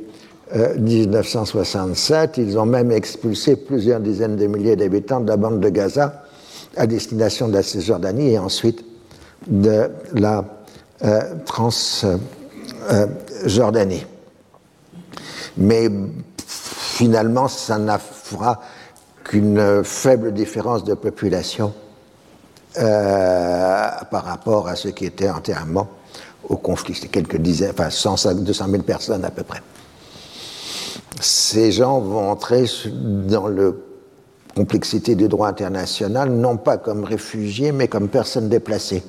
1967. Euh, Ils ont même expulsé plusieurs dizaines de milliers d'habitants de la bande de Gaza à destination de la Cisjordanie et ensuite de la euh, Transjordanie. Mais finalement, ça n'a fera qu'une faible différence de population euh, par rapport à ce qui était entièrement au conflit. C'était quelques dizaines, enfin 100, 200 000 personnes à peu près ces gens vont entrer dans la complexité du droit international, non pas comme réfugiés, mais comme personnes déplacées.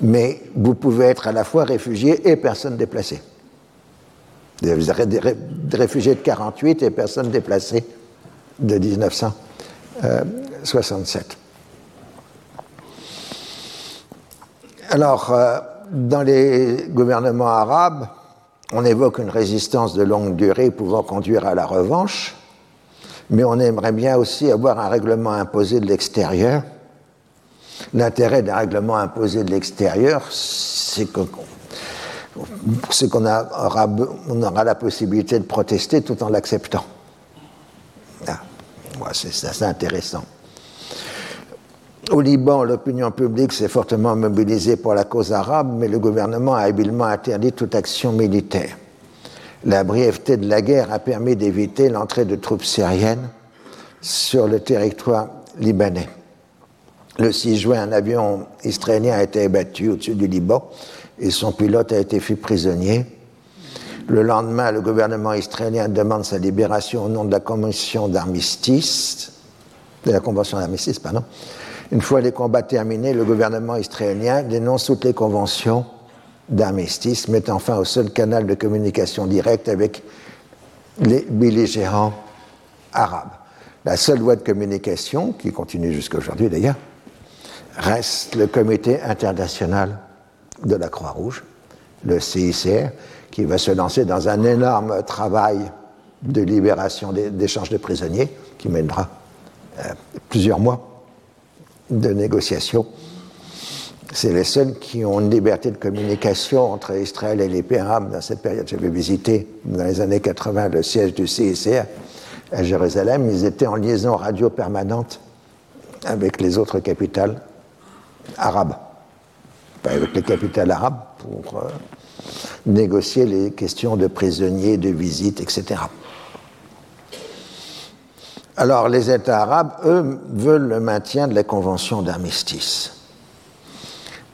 Mais vous pouvez être à la fois réfugié et personne déplacée. Vous avez des réfugiés de 48 et personnes déplacées de 1967. Alors, euh, dans les gouvernements arabes, on évoque une résistance de longue durée pouvant conduire à la revanche, mais on aimerait bien aussi avoir un règlement imposé de l'extérieur L'intérêt d'un règlement imposé de l'extérieur, c'est qu'on aura, on aura la possibilité de protester tout en l'acceptant. Ah, c'est intéressant. Au Liban, l'opinion publique s'est fortement mobilisée pour la cause arabe, mais le gouvernement a habilement interdit toute action militaire. La brièveté de la guerre a permis d'éviter l'entrée de troupes syriennes sur le territoire libanais. Le 6 juin, un avion israélien a été abattu au-dessus du Liban et son pilote a été fait prisonnier. Le lendemain, le gouvernement israélien demande sa libération au nom de la Convention d'armistice, de la Convention d'armistice, pardon. Une fois les combats terminés, le gouvernement israélien dénonce toutes les conventions d'armistice, mettant fin au seul canal de communication directe avec les belligérants arabes. La seule voie de communication, qui continue jusqu'à aujourd'hui d'ailleurs, reste le Comité international de la Croix-Rouge, le CICR, qui va se lancer dans un énorme travail de libération d'échange de prisonniers qui mènera euh, plusieurs mois de négociations. C'est les seuls qui ont une liberté de communication entre Israël et les arabes dans cette période. J'avais visité dans les années 80 le siège du CICR à Jérusalem. Ils étaient en liaison radio permanente avec les autres capitales arabes, avec les capitales arabes pour euh, négocier les questions de prisonniers, de visites, etc. Alors les États arabes, eux, veulent le maintien de la convention d'armistice.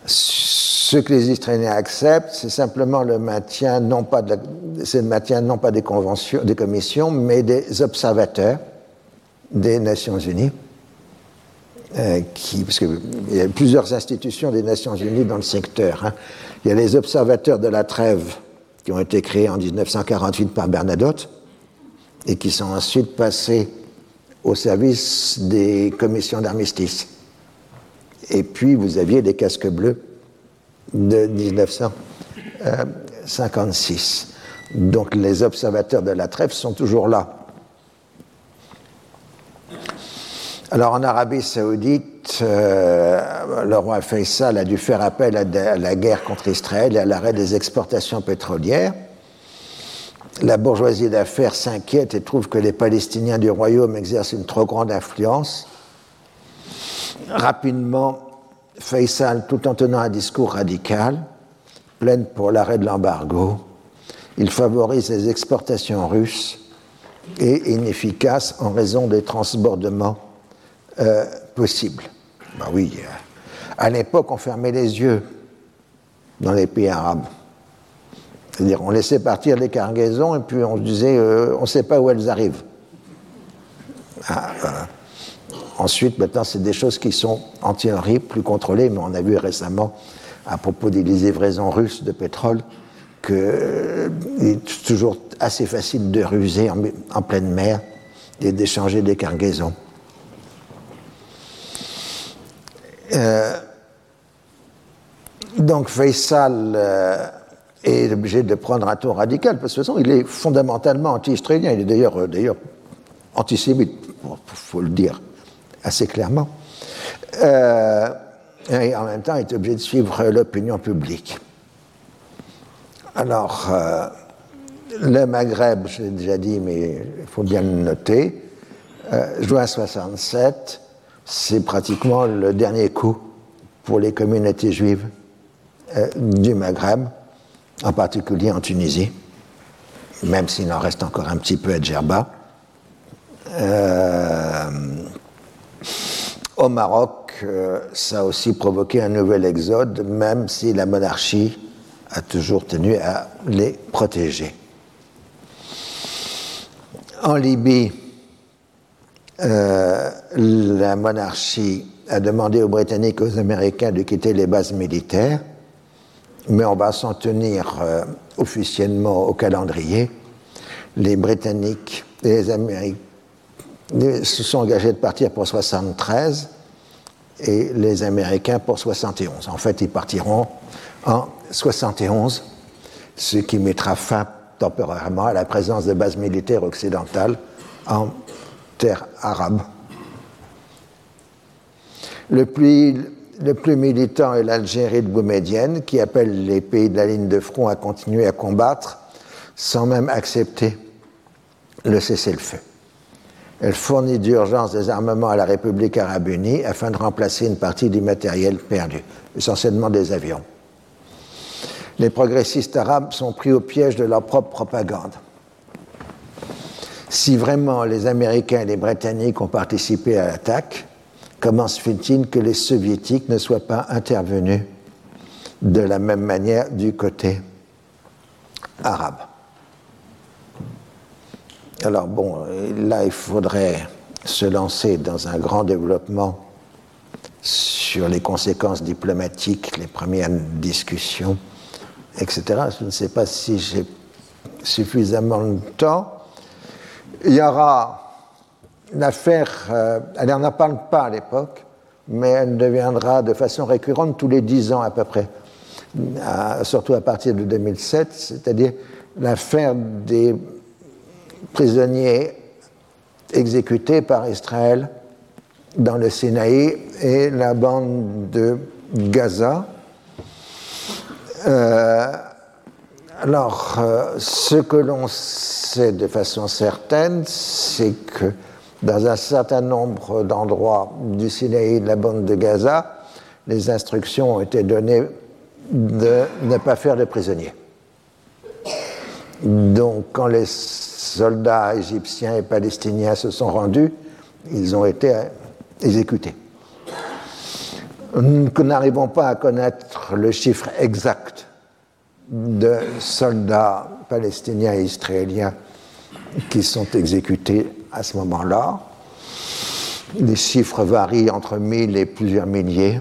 Ce que les Israéliens acceptent, c'est simplement le maintien non pas, de maintien non pas des conventions, des commissions, mais des observateurs des Nations Unies euh, qui, parce qu'il y a plusieurs institutions des Nations Unies dans le secteur. Hein. Il y a les observateurs de la trêve qui ont été créés en 1948 par Bernadotte et qui sont ensuite passés au service des commissions d'armistice. Et puis vous aviez les casques bleus de 1956. Donc les observateurs de la trêve sont toujours là. Alors en Arabie saoudite, euh, le roi Faisal a dû faire appel à, la guerre contre Israël et à l'arrêt des exportations pétrolières. La bourgeoisie d'affaires s'inquiète et trouve que les Palestiniens du royaume exercent une trop grande influence. Rapidement, Faisal, tout en tenant un discours radical, plaide pour l'arrêt de l'embargo. Il favorise les exportations russes et inefficaces en raison des transbordements euh, possible. Ben oui, euh, à l'époque, on fermait les yeux dans les pays arabes. C'est-à-dire, on laissait partir les cargaisons et puis on disait, euh, on ne sait pas où elles arrivent. Ah, ensuite, maintenant, c'est des choses qui sont en théorie plus contrôlées, mais on a vu récemment, à propos des livraisons russes de pétrole, qu'il est toujours assez facile de ruser en, pleine mer et d'échanger des cargaisons. Euh, donc Faisal euh, est obligé de prendre un tour radical, parce que de toute façon, il est fondamentalement anti-israélien. Il est d'ailleurs, euh, antisémite, il faut le dire assez clairement. et en même temps, il est obligé de suivre l'opinion publique. Alors, le Maghreb, je l'ai déjà dit, mais il faut bien le noter, juin 67, c'est pratiquement le dernier coup pour les communautés juives euh, du Maghreb, en particulier en Tunisie, même s'il en reste encore un petit peu à Djerba. Euh, au Maroc, euh, ça a aussi provoqué un nouvel exode, même si la monarchie a toujours tenu à les protéger. En Libye, euh, la monarchie a demandé aux Britanniques et aux Américains de quitter les bases militaires, mais on va s'en tenir euh, officiellement au calendrier. Les Britanniques et les Américains se sont engagés de partir pour 73 et les Américains pour 71. En fait, ils partiront en 71, ce qui mettra fin temporairement à la présence de bases militaires occidentales en terre arabe. Le pays le plus militant est l'Algérie de Boumedienne, qui appelle les pays de la ligne de front à continuer à combattre sans même accepter le cessez-le-feu. Elle fournit d'urgence des armements à la République arabe unie afin de remplacer une partie du matériel perdu, essentiellement des avions. Les progressistes arabes sont pris au piège de leur propre propagande. Si vraiment les Américains et les Britanniques ont participé à l'attaque, comment se fait-il que les Soviétiques ne soient pas intervenus de la même manière du côté arabe? Alors bon, là, il faudrait se lancer dans un grand développement sur les conséquences diplomatiques, les premières discussions, etc. Je ne sais pas si j'ai suffisamment de temps. Il y aura l'affaire, euh, elle n'en parle pas à l'époque, mais elle deviendra de façon récurrente tous les dix ans à peu près, surtout à partir de 2007, c'est-à-dire l'affaire des prisonniers exécutés par Israël dans le Sinaï et la bande de Gaza. Euh, alors, euh, ce que l'on sait de façon certaine, c'est que dans un certain nombre d'endroits du Sinaï de la bande de Gaza, les instructions ont été données de ne pas faire de prisonniers. Donc, quand les soldats égyptiens et palestiniens se sont rendus, ils ont été exécutés. Nous n'arrivons pas à connaître le chiffre exact de soldats palestiniens et israéliens qui sont exécutés à ce moment-là. Les chiffres varient entre 1000 et plusieurs milliers.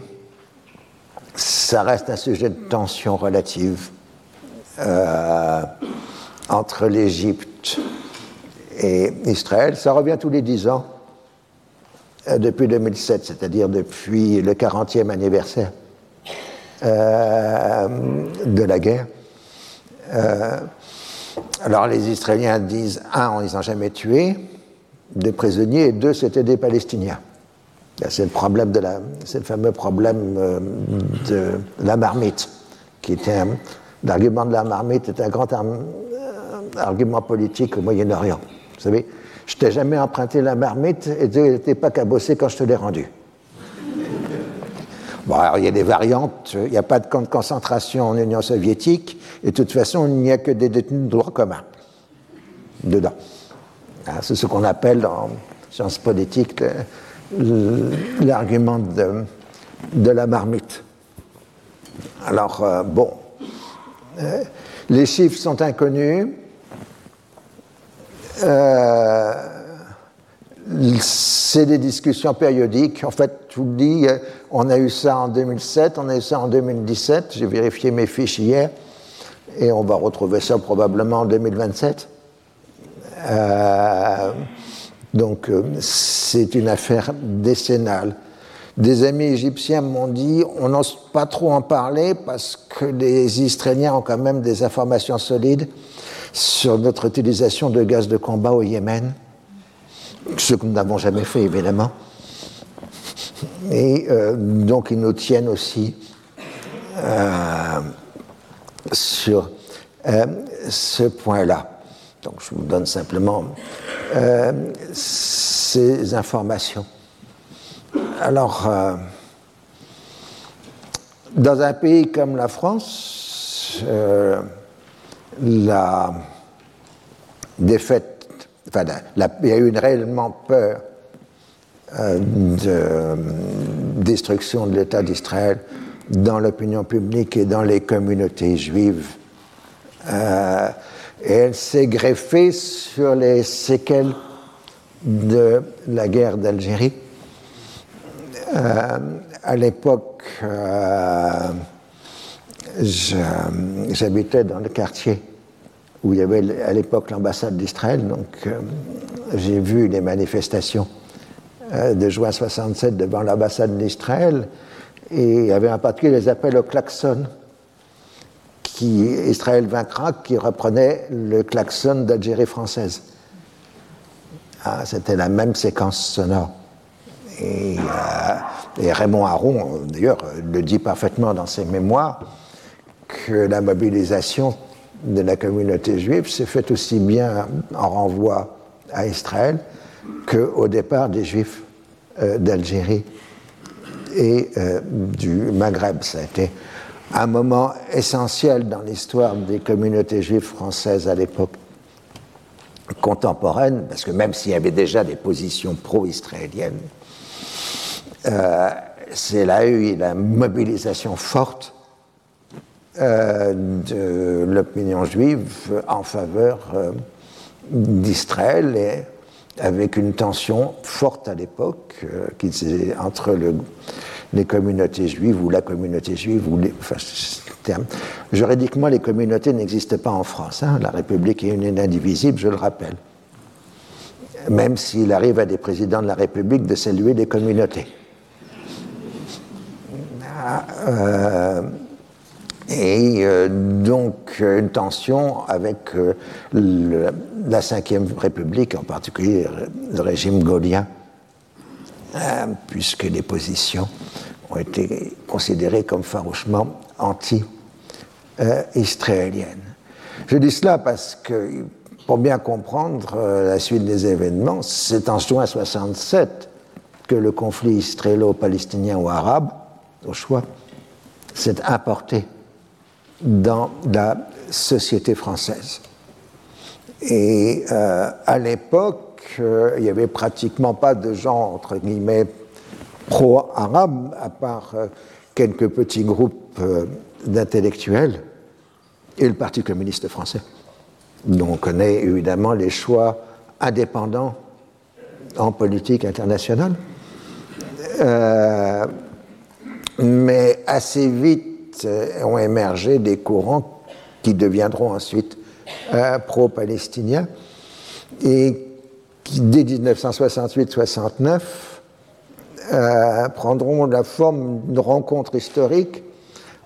Ça reste un sujet de tension relative euh, entre l'Égypte et Israël, ça revient tous les dix ans euh, depuis 2007, c'est-à-dire depuis le 40e anniversaire euh, de la guerre. Alors les Israéliens disent, un, ils n'ont jamais tué des prisonniers, et deux, c'était des Palestiniens. C'est le, problème de la, le fameux problème de la marmite, qui était l'argument de la marmite est un grand argument politique au Moyen-Orient. Vous savez, je t'ai jamais emprunté la marmite et tu n'étais pas cabossé quand je te l'ai rendue. Bon, alors il y a des variantes. Il n'y a pas de camp de concentration en Union soviétique. Et de toute façon, il n'y a que des détenus de droit commun dedans. Ah, c'est ce qu'on appelle en sciences politiques l'argument de, la marmite. Alors, euh, bon, euh, les chiffres sont inconnus. Euh, c'est des discussions périodiques. En fait, je vous le dis, on a eu ça en 2007, on a eu ça en 2017. J'ai vérifié mes fiches hier et on va retrouver ça probablement en 2027. Euh, donc, euh, c'est une affaire décennale. Des amis égyptiens m'ont dit on n'ose pas trop en parler parce que les Israéliens ont quand même des informations solides sur notre utilisation de gaz de combat au Yémen, ce que nous n'avons jamais fait évidemment. Et euh, donc ils nous tiennent aussi sur ce point-là. Donc je vous donne simplement ces informations. Alors, dans un pays comme la France, la défaite, enfin, il y a eu une réellement peur euh, de destruction de l'État d'Israël dans l'opinion publique et dans les communautés juives. Euh, et elle s'est greffée sur les séquelles de la guerre d'Algérie. Euh, à l'époque, j'habitais dans le quartier où il y avait à l'époque l'ambassade d'Israël, donc euh, j'ai vu les manifestations euh, de juin 67 devant l'ambassade d'Israël, et il y avait en particulier les appels au klaxon, qui Israël vaincra, qui reprenait le klaxon d'Algérie française. Ah, C'était la même séquence sonore. Et, et Raymond Aron, d'ailleurs, le dit parfaitement dans ses mémoires, que la mobilisation de la communauté juive s'est faite aussi bien en renvoi à Israël qu'au départ des Juifs euh, d'Algérie et euh, du Maghreb. Ça a été un moment essentiel dans l'histoire des communautés juives françaises à l'époque contemporaine, parce que même s'il y avait déjà des positions pro-israéliennes, euh, c'est là eu la mobilisation forte de l'opinion juive en faveur d'Israël et avec une tension forte à l'époque euh, entre le, les communautés juives ou la communauté juive ou les. Juridiquement, les communautés n'existent pas en France. Hein. La République est une et indivisible, je le rappelle. Même s'il arrive à des présidents de la République de saluer les communautés. Euh, et euh, donc une tension avec la Ve République, en particulier le régime gaulien, euh, puisque les positions ont été considérées comme farouchement anti-israéliennes. Je dis cela parce que, pour bien comprendre la suite des événements, c'est en juin 67 que le conflit israélo-palestinien ou arabe, au choix, s'est importé dans la société française. Et euh, à l'époque, euh, il n'y avait pratiquement pas de gens, entre guillemets, pro-arabes, à part euh, quelques petits groupes d'intellectuels et le Parti communiste français. dont on connaît évidemment les choix indépendants en politique internationale. mais assez vite, ont émergé des courants qui deviendront ensuite pro-palestiniens et qui, dès 1968-69, euh, prendront la forme d'une rencontre historique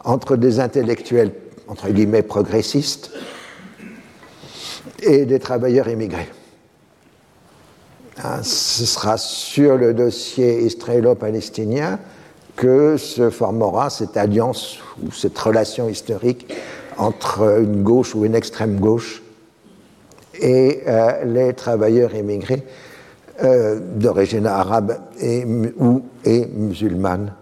entre des intellectuels, entre guillemets, progressistes et des travailleurs immigrés. Hein, ce sera sur le dossier israélo-palestinien que se formera cette alliance ou cette relation historique entre une gauche ou une extrême gauche et euh, les travailleurs immigrés euh, d'origine arabe et, ou, et musulmane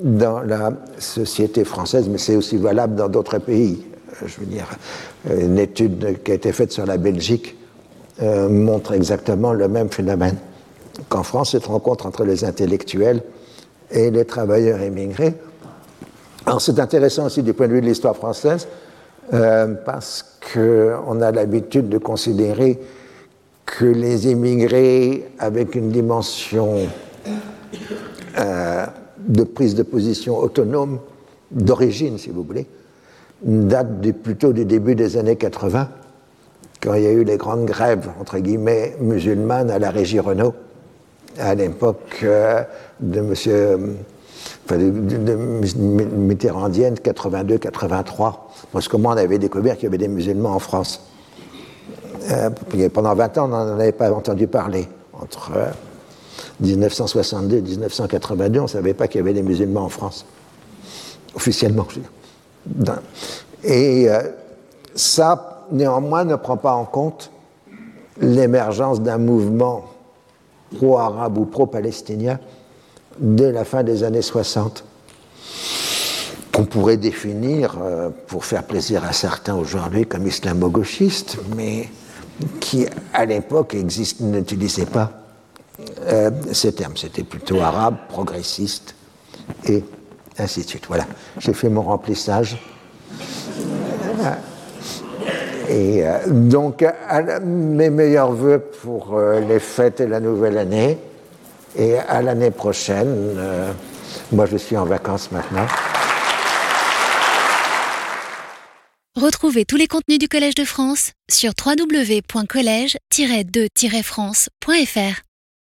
dans la société française, mais c'est aussi valable dans d'autres pays. Euh, je veux dire, une étude qui a été faite sur la Belgique montre exactement le même phénomène. Qu'en France, cette rencontre entre les intellectuels et les travailleurs immigrés. Alors c'est intéressant aussi du point de vue de l'histoire française, euh, parce qu'on a l'habitude de considérer que les immigrés avec une dimension euh, de prise de position autonome, d'origine si vous voulez, datent plutôt du début des années 80, quand il y a eu les grandes grèves, entre guillemets, musulmanes à la régie Renault à l'époque euh, de M. Enfin, de, Mitterrandienne, 82-83, parce que moi, on avait découvert qu'il y avait des musulmans en France. Euh, pendant 20 ans, on n'en avait pas entendu parler. Entre 1962 et 1982, on ne savait pas qu'il y avait des musulmans en France. Officiellement, je veux dire. Et euh, ça, néanmoins, ne prend pas en compte l'émergence d'un mouvement pro-arabe ou pro-palestinien dès la fin des années 60, qu'on pourrait définir, euh, pour faire plaisir à certains aujourd'hui, comme islamo-gauchiste, mais qui à l'époque n'utilisait pas euh, ces termes. C'était plutôt arabe, progressiste, et ainsi de suite. Voilà, j'ai fait mon remplissage. Et euh, donc, mes meilleurs voeux pour euh, les fêtes et la nouvelle année. Et à l'année prochaine. Euh, moi, je suis en vacances maintenant. Retrouvez tous les contenus du Collège de France sur www.colège-2-france.fr.